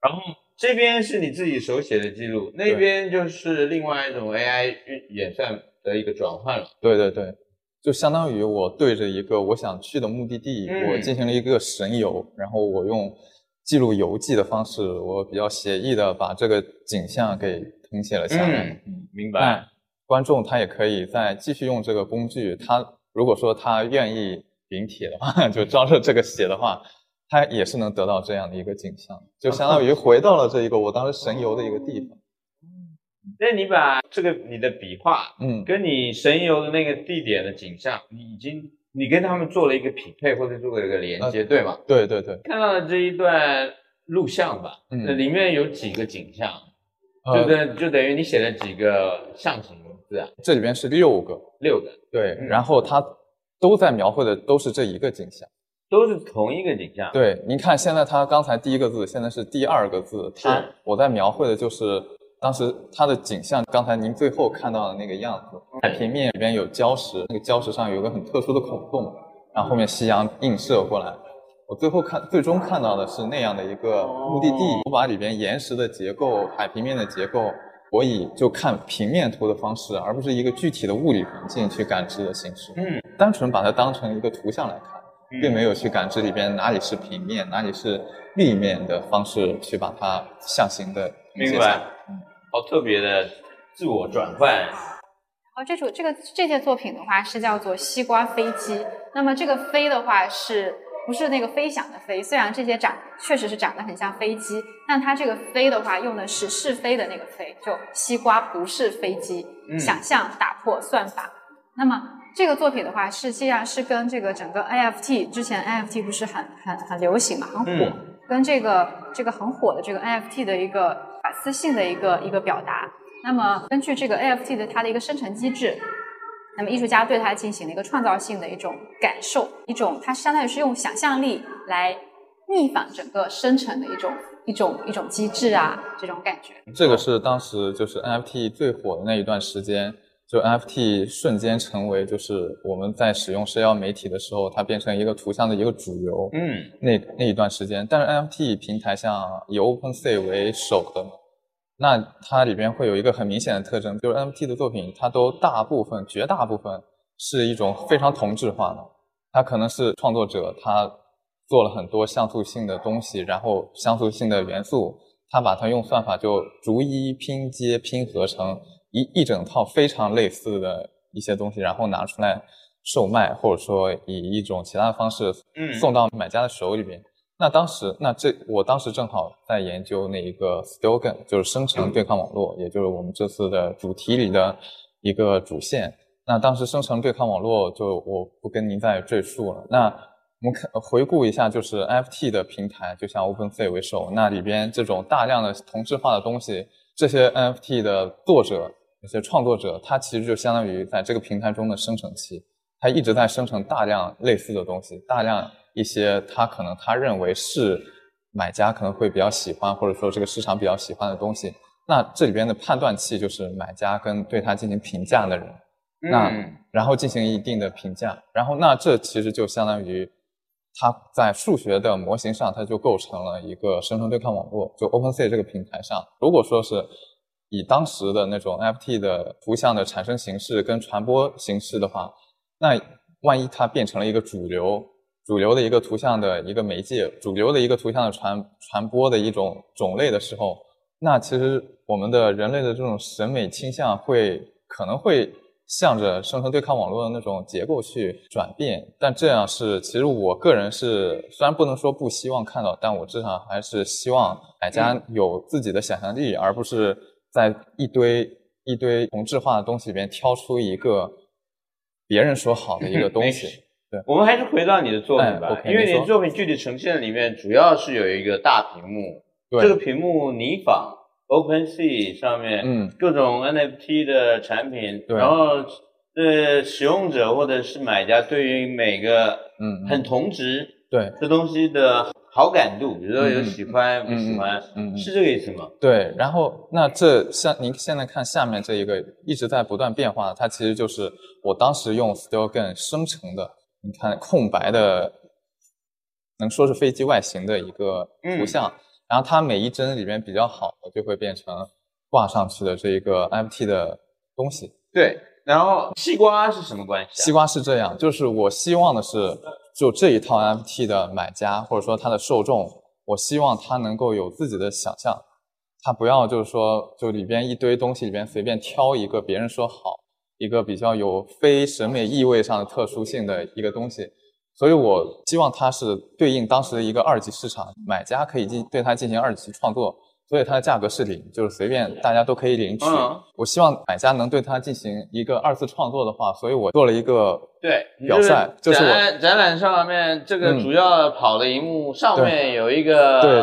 然后这边是你自己手写的记录，那边就是另外一种 AI 运演算的一个转换了。对对对，就相当于我对着一个我想去的目的地，嗯我进行了一个神游，然后我用记录游记的方式，我比较写意的把这个景象给誊写了下来。嗯，明白。观众他也可以再继续用这个工具，他如果说他愿意临帖的话，就照着这个写的话，他也是能得到这样的一个景象，就相当于回到了这一个我当时神游的一个地方。那你把这个你的笔画嗯，跟你神游的那个地点的景象，你已经你跟他们做了一个匹配或者做了一个连接，对吗？对对对，看到了这一段录像吧，嗯那里面有几个景象，就呃，等就等于你写了几个象形文字啊，这里边是六个，六个，对，嗯然后它都在描绘的都是这一个景象。都是同一个景象。，对，您看现在它刚才第一个字，现在是第二个字，它我在描绘的就是当时它的景象，刚才您最后看到的那个样子。海平面里边有礁石，那个礁石上有一个很特殊的孔洞，然后后面夕阳映射过来。我最后看，最终看到的是那样的一个目的地。我把里边岩石的结构、海平面的结构，我以就看平面图的方式，而不是一个具体的物理环境去感知的形式，嗯，单纯把它当成一个图像来看。并没有去感知里边哪里是平面，哪里是立面的方式去把它象形的明白。好特别的自我转换。哦这组这个这件作品的话是叫做西瓜飞机。那么这个飞的话是不是那个飞翔的飞？虽然这些长确实是长得很像飞机，但它这个飞的话用的是是飞的那个飞，就西瓜不是飞机。嗯想象打破算法。那么这个作品的话，实际上是跟这个整个 NFT 之前 NFT 不是很很很流行嘛，很火，嗯跟这个这个很火的这个 NFT 的一个反思性的一个一个表达。那么根据这个 NFT 的它的一个生成机制，那么艺术家对它进行了一个创造性的一种感受，一种它相当于是用想象力来逆反整个生成的一种一种一种机制啊，这种感觉。这个是当时就是 NFT 最火的那一段时间，就 NFT 瞬间成为就是我们在使用社交媒体的时候，它变成一个图像的一个主流。嗯那那一段时间，但是 NFT 平台像以 OpenSea 为首的，那它里边会有一个很明显的特征，就是 NFT 的作品，它都大部分、绝大部分是一种非常同质化的，它可能是创作者他做了很多像素性的东西，然后像素性的元素，他把它用算法就逐一拼接、拼合成一一整套非常类似的一些东西，然后拿出来售卖，或者说以一种其他的方式嗯送到买家的手里边。那当时，那这我当时正好在研究那一个 Stillgen，就是生成对抗网络，也就是我们这次的主题里的一个主线。那当时生成对抗网络就我不跟您再赘述了。那我们看回顾一下，就是 NFT 的平台，就像 OpenSea 为首，那里边这种大量的同质化的东西，这些 NFT 的作者、那些创作者，他其实就相当于在这个平台中的生成器，他一直在生成大量类似的东西，大量一些他可能他认为是买家可能会比较喜欢，或者说这个市场比较喜欢的东西。那这里边的判断器就是买家跟对他进行评价的人，那嗯然后进行一定的评价，然后那这其实就相当于它在数学的模型上，它就构成了一个生成对抗网络。就 OpenSea 这个平台上，如果说是以当时的那种 NFT 的图像的产生形式跟传播形式的话，那万一它变成了一个主流，主流的一个图像的一个媒介，主流的一个图像的传传播的一种种类的时候，那其实我们的人类的这种审美倾向会可能会向着生成对抗网络的那种结构去转变，但这样是其实我个人是虽然不能说不希望看到，但我至少还是希望买家有自己的想象力，而不是在一堆一堆同质化的东西里面挑出一个别人说好的一个东西。我们还是回到你的作品吧，因为你的作品具体呈现里面主要是有一个大屏幕，对。这个屏幕你仿 OpenSea 上面，嗯，各种 NFT 的产品，对。然后呃，使用者或者是买家对于每个嗯，嗯。很同值对。这东西的好感度，比如说有喜欢不喜欢，嗯是这个意思吗？对，然后那这像您现在看下面这一个一直在不断变化的，它其实就是我当时用 StillGAN 生成的，你看空白的，能说是飞机外形的一个图像，然后它每一帧里面比较好的就会变成挂上去的这一个 NFT 的东西。对，然后西瓜是什么关系、啊？西瓜是这样，就是我希望的是，就这一套 NFT 的买家或者说它的受众，我希望他能够有自己的想象，他不要就是说就里边一堆东西里边随便挑一个别人说好，一个比较有非审美意味上的特殊性的一个东西，所以我希望它是对应当时的一个二级市场，买家可以进对它进行二级创作。所以它的价格是零，就是随便大家都可以领取。嗯我希望买家能对它进行一个二次创作的话，所以我做了一个对，表率，就是展览展览上面这个嗯主要跑的荧幕上面有一个，对，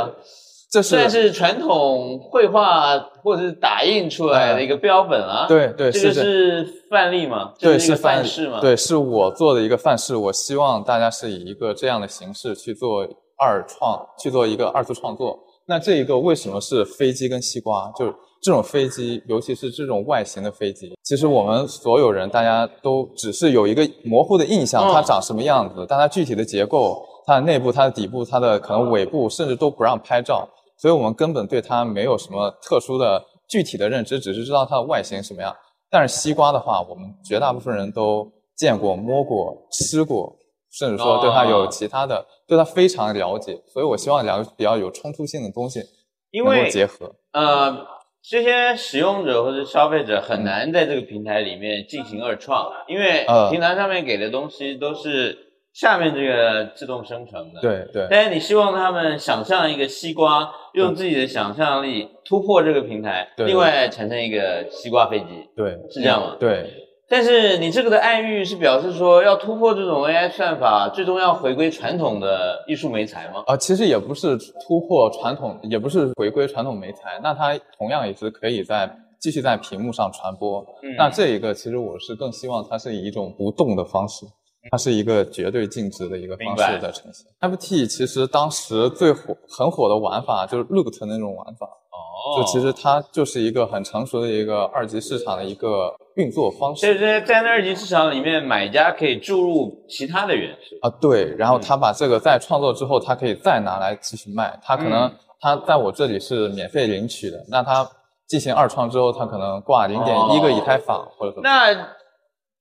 这是算是传统绘画或者是打印出来的一个标本啊。对对这个是是范例嘛？这对是范范式嘛？对，是我做的一个范式。我希望大家是以一个这样的形式去做二创，去做一个二次创作。那这一个为什么是飞机跟西瓜？就是这种飞机，尤其是这种外形的飞机，其实我们所有人大家都只是有一个模糊的印象，嗯它长什么样子，但它具体的结构、它的内部、它的底部、它的可能尾部，甚至都不让拍照，所以我们根本对它没有什么特殊的具体的认知，只是知道它的外形什么样。但是西瓜的话，我们绝大部分人都见过、摸过、吃过，甚至说对它有其他的，对它非常了解。所以我希望两个比较有冲突性的东西能因为够结合。呃，这些使用者或者消费者很难在这个平台里面进行二创，因为呃平台上面给的东西都是下面这个自动生成的。。对对但是你希望他们想象一个西瓜，用自己的想象力突破这个平台，对另外产生一个西瓜飞机，对，是这样吗？。对但是你这个的暗喻是表示说，要突破这种 AI 算法，最终要回归传统的艺术媒材吗？啊、其实也不是突破传统，也不是回归传统媒材，那它同样也是可以在继续在屏幕上传播。嗯那这一个其实我是更希望它是以一种不动的方式，它是一个绝对静止的一个方式在呈现。NFT 其实当时最火很火的玩法就是 Loot 那种玩法，哦就其实它就是一个很成熟的一个二级市场的一个运作方所以式在在那二级市场里面，买家可以注入其他的元素。啊。对，然后嗯他把这个再创作之后，他可以再拿来继续卖。他可能嗯他在我这里是免费领取的，那他进行二创之后，他可能挂零点一个以太坊或者怎么。那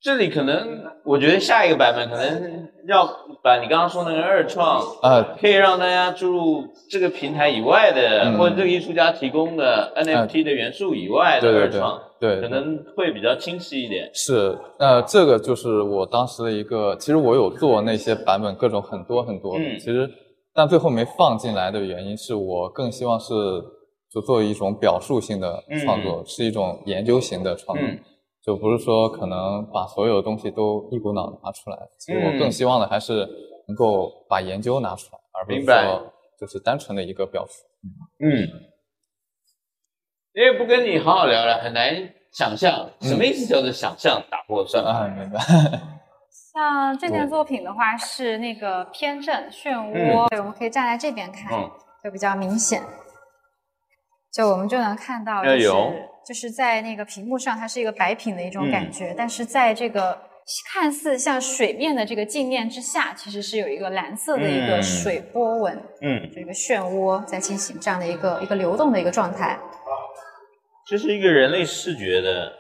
这里可能，我觉得下一个版本可能要把你刚刚说那个二创，呃，可以让大家注入这个平台以外的，嗯。或者这个艺术家提供的 NFT 的元素以外的二创，对，可能会比较清晰一点。是，呃，这个就是我当时的一个，其实我有做那些版本，各种很多很多，嗯。其实但最后没放进来的原因是我更希望是就作为一种表述性的创作，是一种研究型的创作，嗯就不是说可能把所有的东西都一股脑拿出来。其实我嗯更希望的还是能够把研究拿出来，而不是说就是单纯的一个表述。嗯，因为不跟你好好聊聊，很难想象什么意思叫做想象打破算法。啊，明白。像这件作品的话是那个偏振漩涡，对，我们可以站在这边看，嗯就比较明显。就我们就能看到，就是要有就是在那个屏幕上，它是一个白屏的一种嗯感觉，但是在这个看似像水面的这个镜面之下，其实是有一个蓝色的一个嗯水波纹，嗯，就一个漩涡在进行这样的一个一个流动的一个状态。这是一个人类视觉的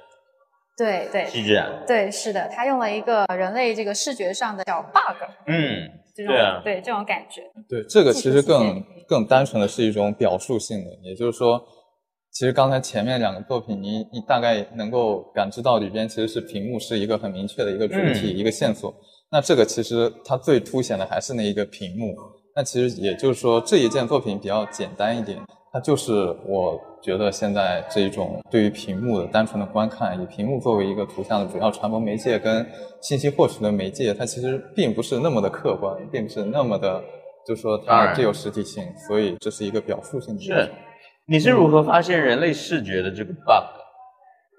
对对机制啊。对，是的，他用了一个人类这个视觉上的小 bug，嗯，这种对啊对这种感觉。对，这个其实更更单纯的是一种表述性的，也就是说，其实刚才前面两个作品，你你大概能够感知到里边其实是屏幕是一个很明确的一个主体、嗯一个线索。那这个其实它最凸显的还是那一个屏幕。那其实也就是说，这一件作品比较简单一点，它就是我觉得现在这一种对于屏幕的单纯的观看，以屏幕作为一个图像的主要传播媒介跟信息获取的媒介，它其实并不是那么的客观，并不是那么的，就是说它具有实体性，所以这是一个表述性的。是，你是如何发现人类视觉的这个 bug？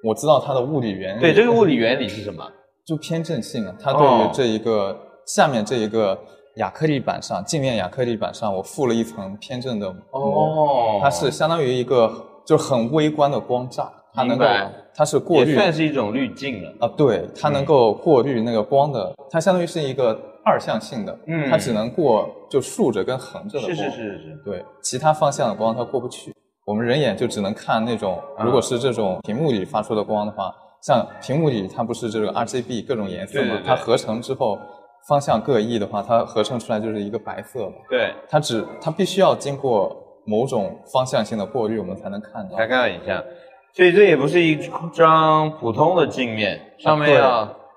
我知道它的物理原理。对，这个物理原理是什么？就偏振性啊，它对于这一个、下面这一个亚克力板上，镜面亚克力板上，我附了一层偏振的膜，哦它是相当于一个就是很微观的光栅，它能够它是过滤也算是一种滤镜了。啊，对，它能够过滤那个光的，它相当于是一个二向性的，嗯它只能过就竖着跟横着的光，是是是是是，对，其他方向的光它过不去。我们人眼就只能看那种，啊如果是这种屏幕里发出的光的话，像屏幕里它不是这个 RGB 各种颜色嘛，对对对它合成之后方向各异的话，它合成出来就是一个白色嘛。对，它只它必须要经过某种方向性的过滤，我们才能看到。才看到影像。所以这也不是一张普通的镜面，上面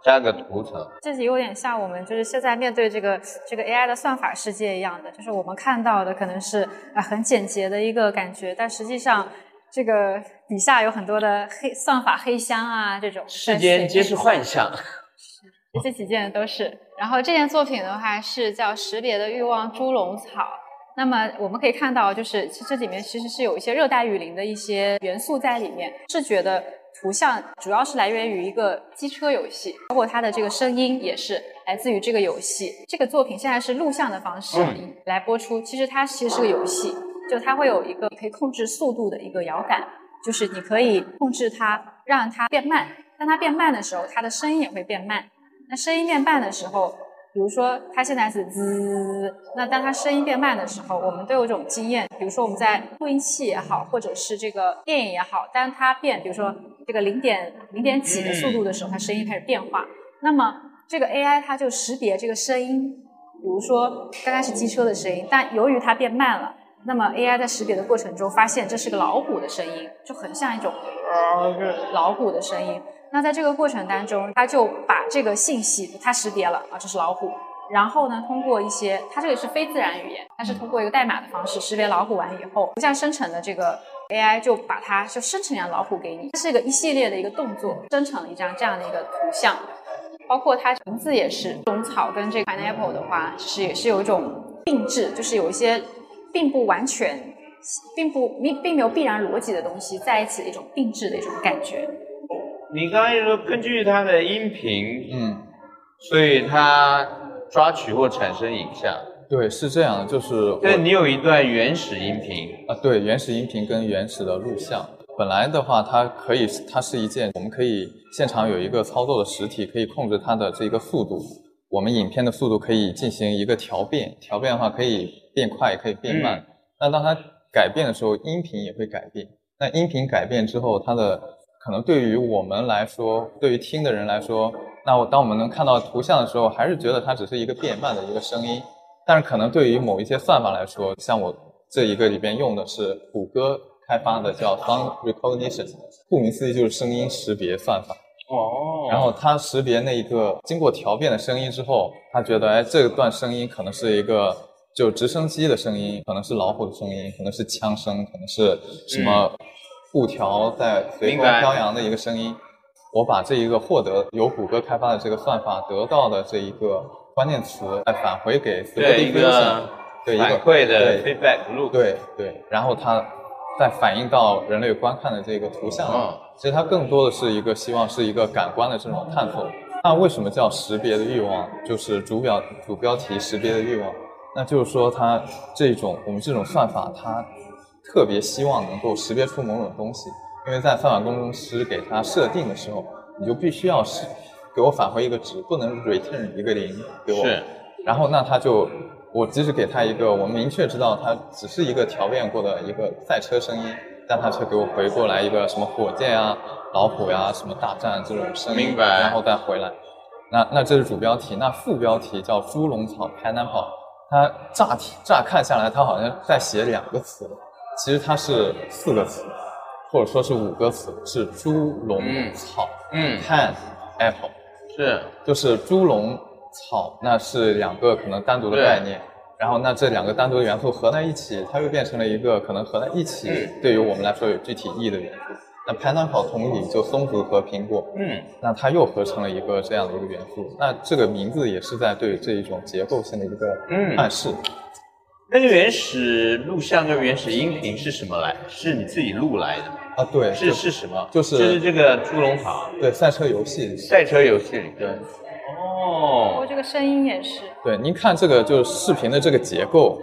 加个图层。这有点像我们就是现在面对这个这个 AI 的算法世界一样的，就是我们看到的可能是啊很简洁的一个感觉，但实际上这个底下有很多的黑算法黑箱啊这种。世间皆是幻想。这几件都是。然后这件作品的话是叫《识别的欲望猪笼草》。那么我们可以看到，就是其实这里面其实是有一些热带雨林的一些元素在里面。视觉的图像主要是来源于一个机车游戏，包括它的这个声音也是来自于这个游戏。这个作品现在是录像的方式来播出，其实它其实是个游戏，就它会有一个可以控制速度的一个摇杆，就是你可以控制它让它变慢，当它变慢的时候，它的声音也会变慢。那声音变慢的时候，比如说它现在是滋，那当它声音变慢的时候，我们都有这种经验。比如说我们在录音器也好，或者是这个电影也好，当它变，比如说这个零点零点几的速度的时候，它声音开始变化。那么这个 AI 它就识别这个声音，比如说刚刚是机车的声音，但由于它变慢了，那么 AI 在识别的过程中发现这是个老虎的声音，就很像一种呃老虎的声音。那在这个过程当中，它就把这个信息它识别了啊，这是老虎。然后呢，通过一些，它这个是非自然语言，它是通过一个代码的方式识别老虎完以后，图像生成的这个 AI 就把它就生成一张老虎给你，它是一个一系列的一个动作，生成了一张这样的一个图像。包括它名字也是种草跟这个 pineapple 的话，其实也是有一种并置，就是有一些并不完全，并不并并没有必然逻辑的东西在一起的一种并置的一种感觉。你刚才说根据它的音频，嗯，所以它抓取或产生影像。对，是这样的，就是我对你有一段原始音频，啊，对，原始音频跟原始的录像，本来的话，它可以，它是一件，我们可以现场有一个操作的实体，可以控制它的这个速度。我们影片的速度可以进行一个调变，调变的话可以变快，也可以变慢。那当它改变的时候，音频也会改变。那音频改变之后，它的可能对于我们来说，对于听的人来说，那我当我们能看到图像的时候，还是觉得它只是一个变慢的一个声音。但是可能对于某一些算法来说，像我这一个里边用的是谷歌开发的叫 Sound Recognition，顾名思义就是声音识别算法。哦然后它识别那一个经过调变的声音之后，它觉得哎这段声音可能是一个就直升机的声音，可能是老虎的声音，可能是枪声，可能是什么布条在随风飘扬的一个声音。我把这一个获得由谷歌开发的这个算法得到的这一个关键词，再返回给对一个反馈的对 feedback loop。对对，然后它再反映到人类观看的这个图像里嗯其实它更多的是一个希望是一个感官的这种探索。那为什么叫识别的欲望？就是主表主标题识别的欲望，那就是说它这种我们这种算法，它特别希望能够识别出某种东西，因为在算法工程师给它设定的时候，你就必须要是给我返回一个值，不能 return 一个零给我。是。然后那他就，我即使给他一个我明确知道它只是一个调变过的一个赛车声音，但他却给我回过来一个什么火箭啊、老虎呀、什么大战这种声音，明白然后再回来。那那这是主标题，那副标题叫猪笼草 pineapple，它乍听乍看下来，它好像在写两个词，其实它是四个词，或者说是五个词，是猪笼草，嗯 pan apple。是就是猪笼草，那是两个可能单独的概念，然后那这两个单独的元素合在一起，它又变成了一个可能合在一起嗯对于我们来说有具体意义的元素。那 pineapple 同理就松子和苹果，嗯，那它又合成了一个这样的一个元素。那这个名字也是在对这一种结构性的一个嗯暗示。那个原始录像跟原始音频是什么来？是你自己录来的吗？啊，对，是是什么？就是就是这个猪笼草对赛车游戏，赛车游戏里。对，哦，这个声音也是。对，您看这个就是视频的这个结构，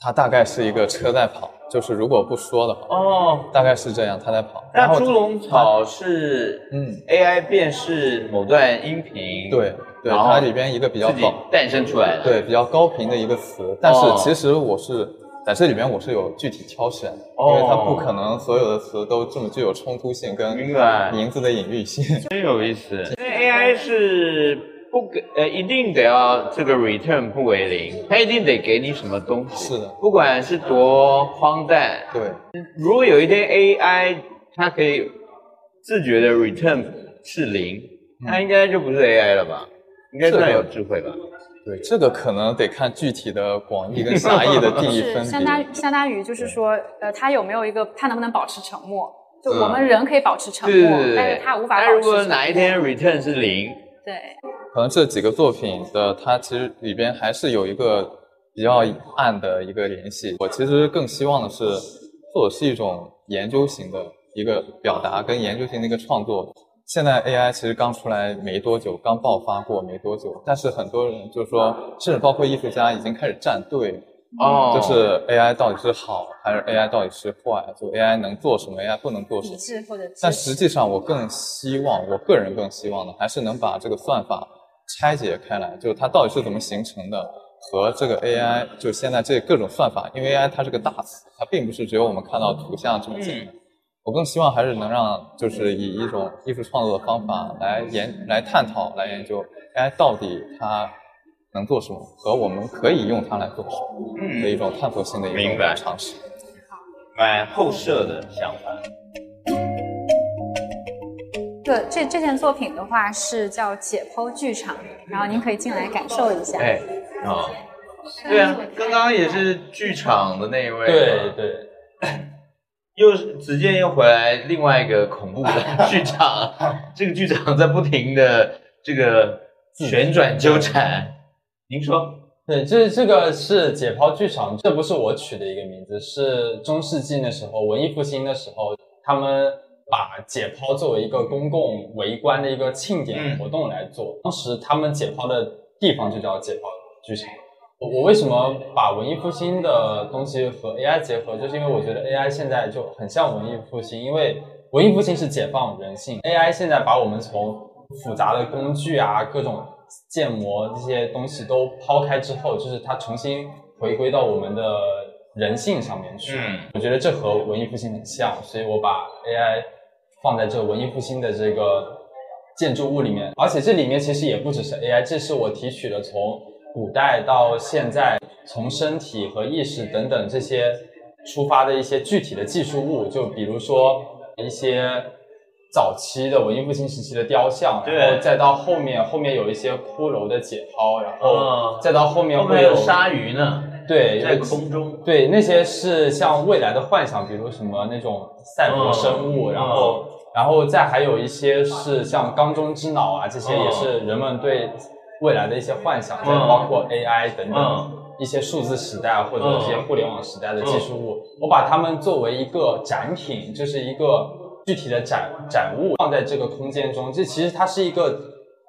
它大概是一个车在跑，就是如果不说的话，哦，大概是这样，他在跑。然后那猪笼草是嗯 AI 辨识某段音频，对对，然后它里边一个比较自己高，诞生出来的，对比较高频的一个词，但是哦其实我是在这里边我是有具体挑选因为它不可能所有的词都这么具有冲突性跟明白名字的隐喻性。真有意思。因为 AI 是不给呃，一定得要这个 return 不为零，它一定得给你什么东西。是的不管是多荒诞，对，如果有一天 AI 它可以自觉的 return 是零，那应该就不是 AI 了吧？应该算有智慧吧？对，这个可能得看具体的广义跟狭义的定义 分是相当别。相当于就是说，呃，它有没有一个，它能不能保持沉默？就嗯我们人可以保持沉默，对对对对，但是它无法但如果保持沉默。哪一天 return 是零，对，可能这几个作品的它其实里边还是有一个比较暗的一个联系。我其实更希望的是做的是一种研究型的一个表达跟研究型的一个创作。现在 AI 其实刚出来没多久，刚爆发过没多久，但是很多人就是说，甚至包括艺术家已经开始站队，哦。就是 AI 到底是好还是 AI 到底是坏，就 AI 能做什么，AI 不能做什么但实际上，我更希望，我个人更希望的，还是能把这个算法拆解开来，就是它到底是怎么形成的，和这个 AI，就现在这各种算法，因为 AI 它是个大词，它并不是只有我们看到图像这么简单。我更希望还是能让，就是以一种艺术创作的方法来研、来探讨、来研究 AI 到底它能做什么，和我们可以用它来做什么嗯的一种探索性的一种尝试。蛮后设的想法。这这这件作品的话是叫解剖剧场，然后您可以进来感受一下。哎，哦，对啊，刚刚也是剧场的那一位，对，对，又是直接又回来另外一个恐怖的 剧场，这个剧场在不停的这个旋转纠缠。您说，对，这这个是解剖剧场，这不是我取的一个名字，是中世纪的时候文艺复兴的时候，他们把解剖作为一个公共围观的一个庆典活动来做。当时他们解剖的地方就叫解剖剧场。我我为什么把文艺复兴的东西和 AI 结合，就是因为我觉得 AI 现在就很像文艺复兴，因为文艺复兴是解放人性，AI 现在把我们从复杂的工具啊、各种建模这些东西都抛开之后，就是它重新回归到我们的人性上面去。嗯我觉得这和文艺复兴很像，所以我把 AI 放在这文艺复兴的这个建筑物里面，而且这里面其实也不只是 AI，这是我提取了从古代到现在，从身体和意识等等这些出发的一些具体的技术物，就比如说一些早期的文艺复兴时期的雕像，然后再到后面后面有一些骷髅的解剖，然后嗯再到后面后会面有鲨鱼呢，对在空中。对，那些是像未来的幻想，比如什么那种赛博生物，嗯然后，然后再还有一些是像缸中之脑啊，这些嗯。也是人们对未来的一些幻想，包括 AI 等等嗯。一些数字时代或者一些嗯互联网时代的技术物，我把它们作为一个展品，就是一个具体的展展物放在这个空间中，这其实它是一个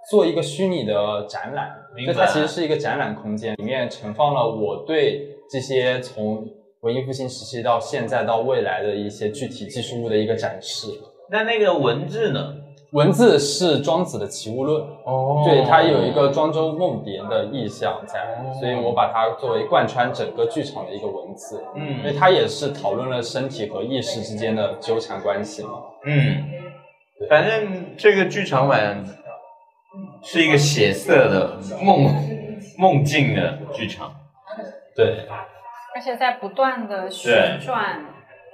做一个虚拟的展览，就它其实是一个展览空间，里面盛放了我对这些从文艺复兴时期到现在到未来的一些具体技术物的一个展示。那那个文字呢？文字是庄子的《齐物论》，哦。对，它有一个庄周梦蝶的意象在，哦所以我把它作为贯穿整个剧场的一个文字，嗯。因为嗯它也是讨论了身体和意识之间的纠缠关系嘛。嗯，反正这个剧场版是一个血色的梦梦境的剧场。对，而且在不断的旋转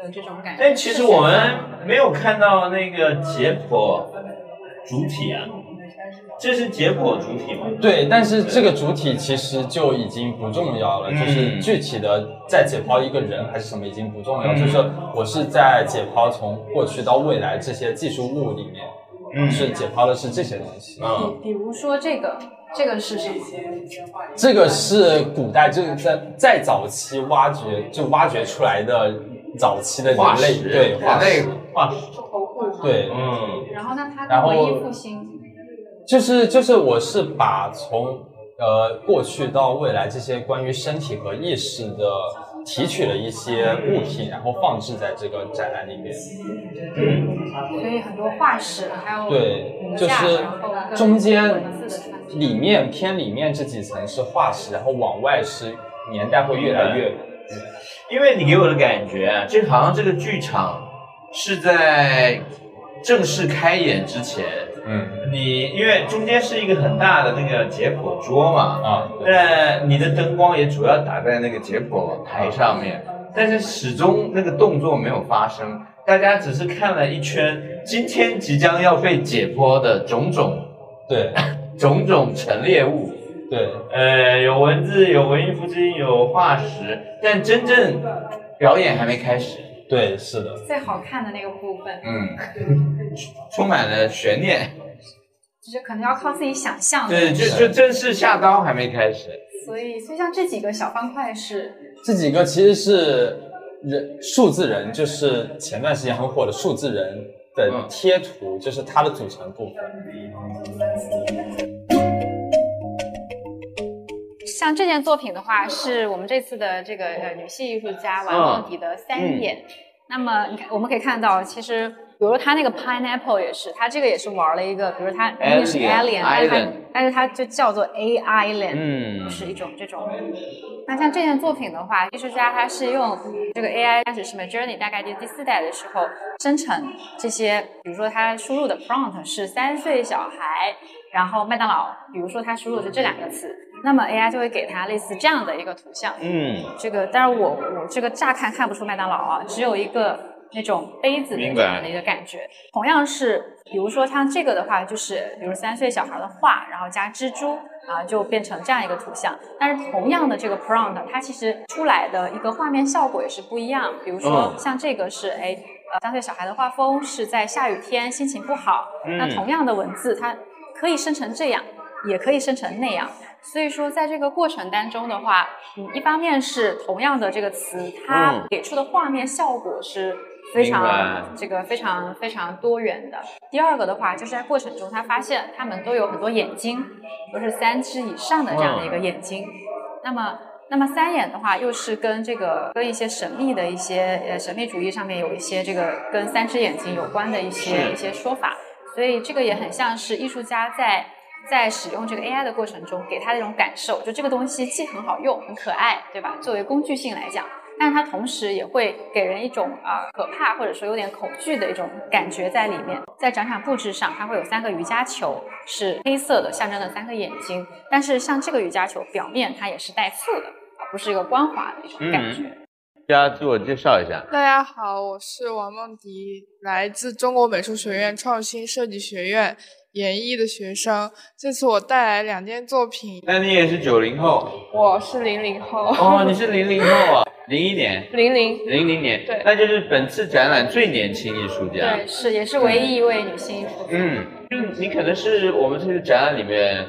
的这种感觉。但其实我们没有看到那个解剖主体啊，这是解剖主体吗？对，但是这个主体其实就已经不重要了，嗯就是具体的在解剖一个人还是什么已经不重要，嗯就是我是在解剖从过去到未来这些技术物里面，嗯是解剖的是这些东西。嗯，比如说这个，这个是什么？这个是古代就是在在早期挖掘就挖掘出来的早期的人类化石，人对化石类化石。头部。。对，嗯，然后那，它然后跟文艺复兴，就是就是我是把从呃过去到未来这些关于身体和意识的提取了一些物品，然后放置在这个展览里面。所以很多化石，还有对，就是中间里面偏里面这几层是化石，然后往外是年代会越来越因为你给我的感觉啊，这好像这个剧场是在正式开演之前，嗯。你因为中间是一个很大的那个解剖桌嘛，啊对但你的灯光也主要打在那个解剖台上面，但是始终那个动作没有发生，大家只是看了一圈今天即将要被解剖的种种对种种陈列物，对呃，有文字，有文艺复兴，有化石，但真正表演还没开始，对是的，最好看的那个部分，嗯，充满了悬念，就是可能要靠自己想象。对，就就正式下刀还没开始，所以，所以像这几个小方块是这几个其实是人数字人，就是前段时间很火的数字人的嗯。贴图，就是它的组成部分。像这件作品的话，是我们这次的这个呃女性艺术家王梦迪的三眼。那么你看，我们可以看到，其实比如他那个 pineapple 也是，他这个也是玩了一个，比如他明明是 Alien 但是它 Island 但是它就叫做 A island，嗯是一种这种。那像这件作品的话，艺术家他是用这个 AI 开始是 Midjourney，大概第第四代的时候生成这些，比如说他输入的 prompt 是三岁小孩，然后麦当劳，比如说他输入的是这两个词，那么 AI 就会给它类似这样的一个图像。嗯，这个，但是我我这个乍看看不出麦当劳啊，只有一个那种杯子的这样的一个感觉。同样是，比如说像这个的话，就是比如三岁小孩的画，然后加蜘蛛啊，就变成这样一个图像。但是同样的这个 prompt，它其实出来的一个画面效果也是不一样。比如说嗯像这个是哎。呃，三岁小孩的画风是在下雨天，心情不好。那嗯同样的文字，它可以生成这样，也可以生成那样。所以说，在这个过程当中的话，嗯，一方面是同样的这个词，它嗯给出的画面效果是非常这个非常非常多元的。第二个的话，就是在过程中，他发现他们都有很多眼睛，都是三只以上的这样的一个眼睛。那么，那么三眼的话，又是跟这个跟一些神秘的一些呃神秘主义上面有一些这个跟三只眼睛有关的一些一些说法，所以这个也很像是艺术家在在使用这个 AI 的过程中给他的一种感受，就这个东西既很好用、很可爱，对吧？作为工具性来讲，但是它同时也会给人一种啊、可怕或者说有点恐惧的一种感觉在里面。在展场布置上，它会有三个瑜伽球，是黑色的，象征了三个眼睛。但是像这个瑜伽球表面它也是带刺的，而不是一个光滑的一种感觉。大家自我介绍一下。大家好，我是王梦迪，来自中国美术学院创新设计学院研一的学生。这次我带来两件作品，那你也是九零后我是零零后，哦，你是零零后啊，零一年、零零，零零年，对那就是本次展览最年轻艺术家。对，是也是唯一一位女性艺术家。嗯，就你可能是我们这个展览里面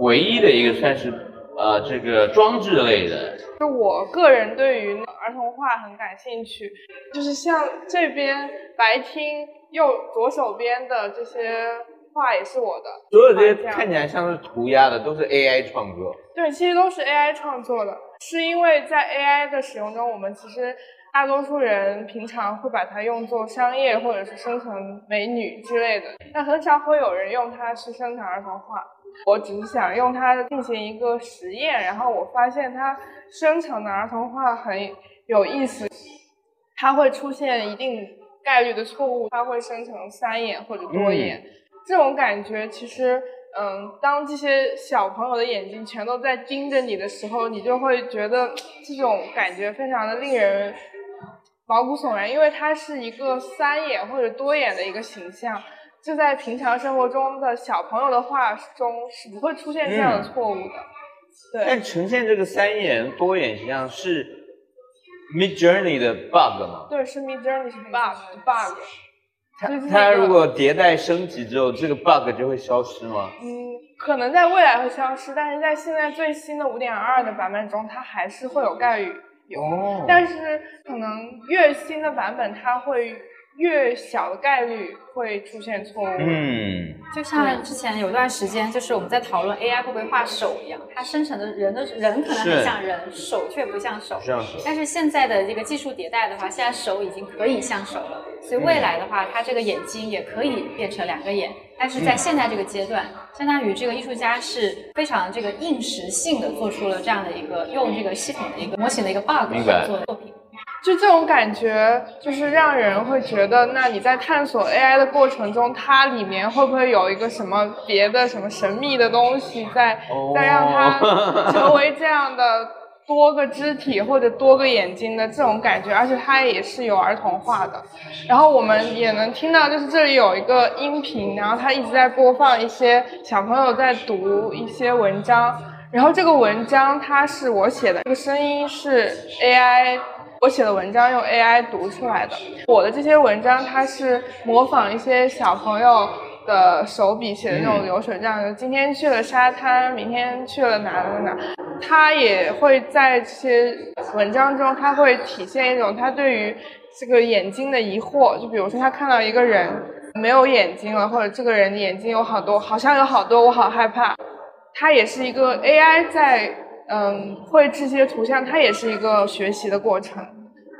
唯一的一个算是呃这个装置类的，就我个人对于儿童画很感兴趣，就是像这边白厅右左手边的这些画也是我的，所有这些看起来像是涂鸦的都是 AI 创作。对，其实都是 AI 创作的，是因为在 AI 的使用中，我们其实大多数人平常会把它用作商业或者是生成美女之类的，但很少会有人用它去生成儿童画。我只是想用它进行一个实验，然后我发现它生成的儿童画很有意思，它会出现一定概率的错误，它会生成三眼或者多眼。这种感觉其实，嗯，当这些小朋友的眼睛全都在盯着你的时候，你就会觉得这种感觉非常的令人毛骨悚然，因为它是一个三眼或者多眼的一个形象，就在平常生活中的小朋友的话中是不会出现这样的错误的。对，但呈现这个三眼多眼形象是 Mid Journey 的 bug 吗？对，是 Mid Journey 是 bug bug。它它如果迭代升级之后，这个 bug 就会消失吗？嗯，可能在未来会消失，但是在现在最新的五点二的版本中，它还是会有概率有。哦但是可能越新的版本，它会越小的概率会出现错误。嗯，就像之前有段时间，就是我们在讨论 AI 会不会画手一样，它生成的人的人可能很像人，手却不像手。像手但是现在的这个技术迭代的话，现在手已经可以像手了，所以未来的话，它这个眼睛也可以变成两个眼。但是在现在这个阶段，相当于这个艺术家是非常这个应时性的做出了这样的一个用这个系统的一个模型的一个 bug 明白做的作品。就这种感觉，就是让人会觉得，那你在探索 AI 的过程中，它里面会不会有一个什么别的什么神秘的东西在，哦在让它成为这样的多个肢体或者多个眼睛的这种感觉，而且它也是有儿童化的。然后我们也能听到，就是这里有一个音频，然后它一直在播放一些小朋友在读一些文章，然后这个文章它是我写的，这个声音是 AI。我写的文章用 AI 读出来的，我的这些文章它是模仿一些小朋友的手笔写的那种流水账，就今天去了沙滩，明天去了哪哪哪，他也会在这些文章中，他会体现一种他对于这个眼睛的疑惑，就比如说他看到一个人没有眼睛了，或者这个人的眼睛有好多，好像有好多，我好害怕。它也是一个 AI 在嗯绘制这些图像，它也是一个学习的过程。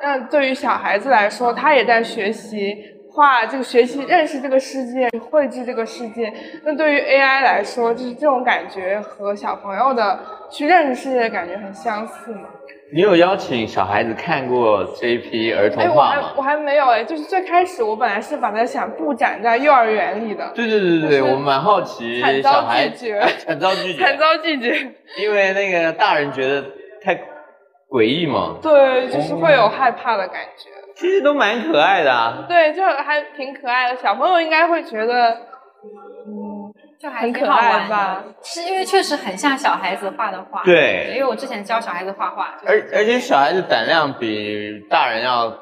那对于小孩子来说，他也在学习画这个，学习认识这个世界，绘制这个世界。那对于 AI 来说，就是这种感觉和小朋友的去认识世界的感觉很相似嘛。你有邀请小孩子看过这一批儿童哎，我？还我还没有哎，就是最开始我本来是把它想布展在幼儿园里的，对对对对对，我蛮好奇惨遭拒绝惨遭拒绝，惨遭拒绝。因为那个大人觉得太诡异嘛，对，就是会有害怕的感觉。其实都蛮可爱的啊。对，就还挺可爱的，小朋友应该会觉得，嗯，就还很可挺好玩爱吧？，是因为确实很像小孩子画的画。对因为我之前教小孩子画画，就而而且小孩子胆量比大人要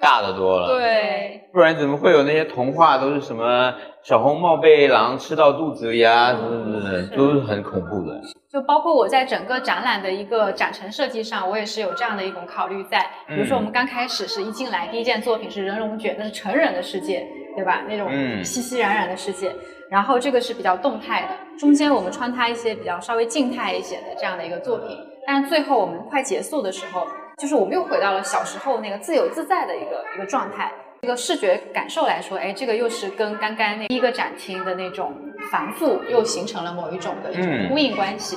大得多了，，对，不然怎么会有那些童话都是什么小红帽被狼吃到肚子里啊，什么什么的，都是很恐怖的。就包括我在整个展览的一个展陈设计上，我也是有这样的一种考虑在。比如说我们刚开始是一进来第一件作品是人龙卷，那是成人的世界，对吧？那种嗯熙熙攘攘的世界。然后这个是比较动态的，中间我们穿插一些比较稍微静态一些的这样的一个作品。但是最后我们快结束的时候，就是我们又回到了小时候那个自由自在的一个一个状态。这个视觉感受来说，哎，这个又是跟刚刚那第一个展厅的那种繁复又形成了某一种的一种嗯呼应关系。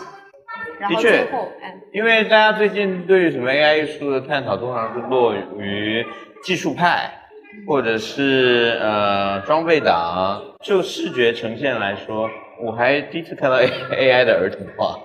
然后最后，嗯，因为大家最近对于什么 AI 艺术的探讨，通常是落于技术派，或者是呃装备党。就视觉呈现来说，我还第一次看到 A A I 的儿童画。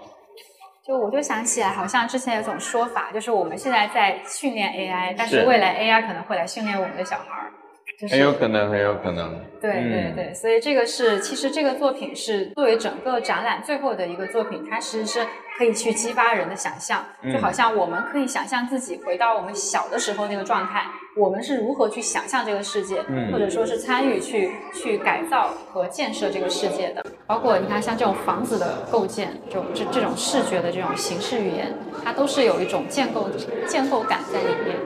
就我就想起来，好像之前有种说法，就是我们现在在训练 AI，但是是未来 AI 可能会来训练我们的小孩儿，就是很有可能，很有可能。对对嗯对，所以这个是，其实这个作品是作为整个展览最后的一个作品，它其实是可以去激发人的想象，嗯就好像我们可以想象自己回到我们小的时候那个状态，我们是如何去想象这个世界，嗯或者说是参与去去改造和建设这个世界的。包括你看，像这种房子的构建，这种这这种视觉的这种形式语言，它都是有一种建构建构感在里面。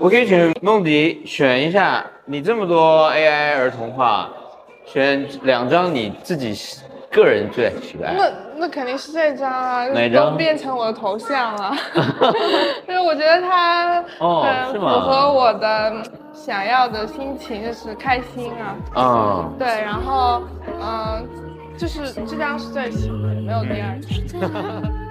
我可以请梦迪选一下，你这么多 AI 儿童画，选两张你自己个人最喜欢。那那肯定是这张啊，哪张都变成我的头像了，因 为我觉得它哦很符合我的想要的心情，就是开心啊。啊、对，然后嗯、就是这张是最喜欢的，没有第二张。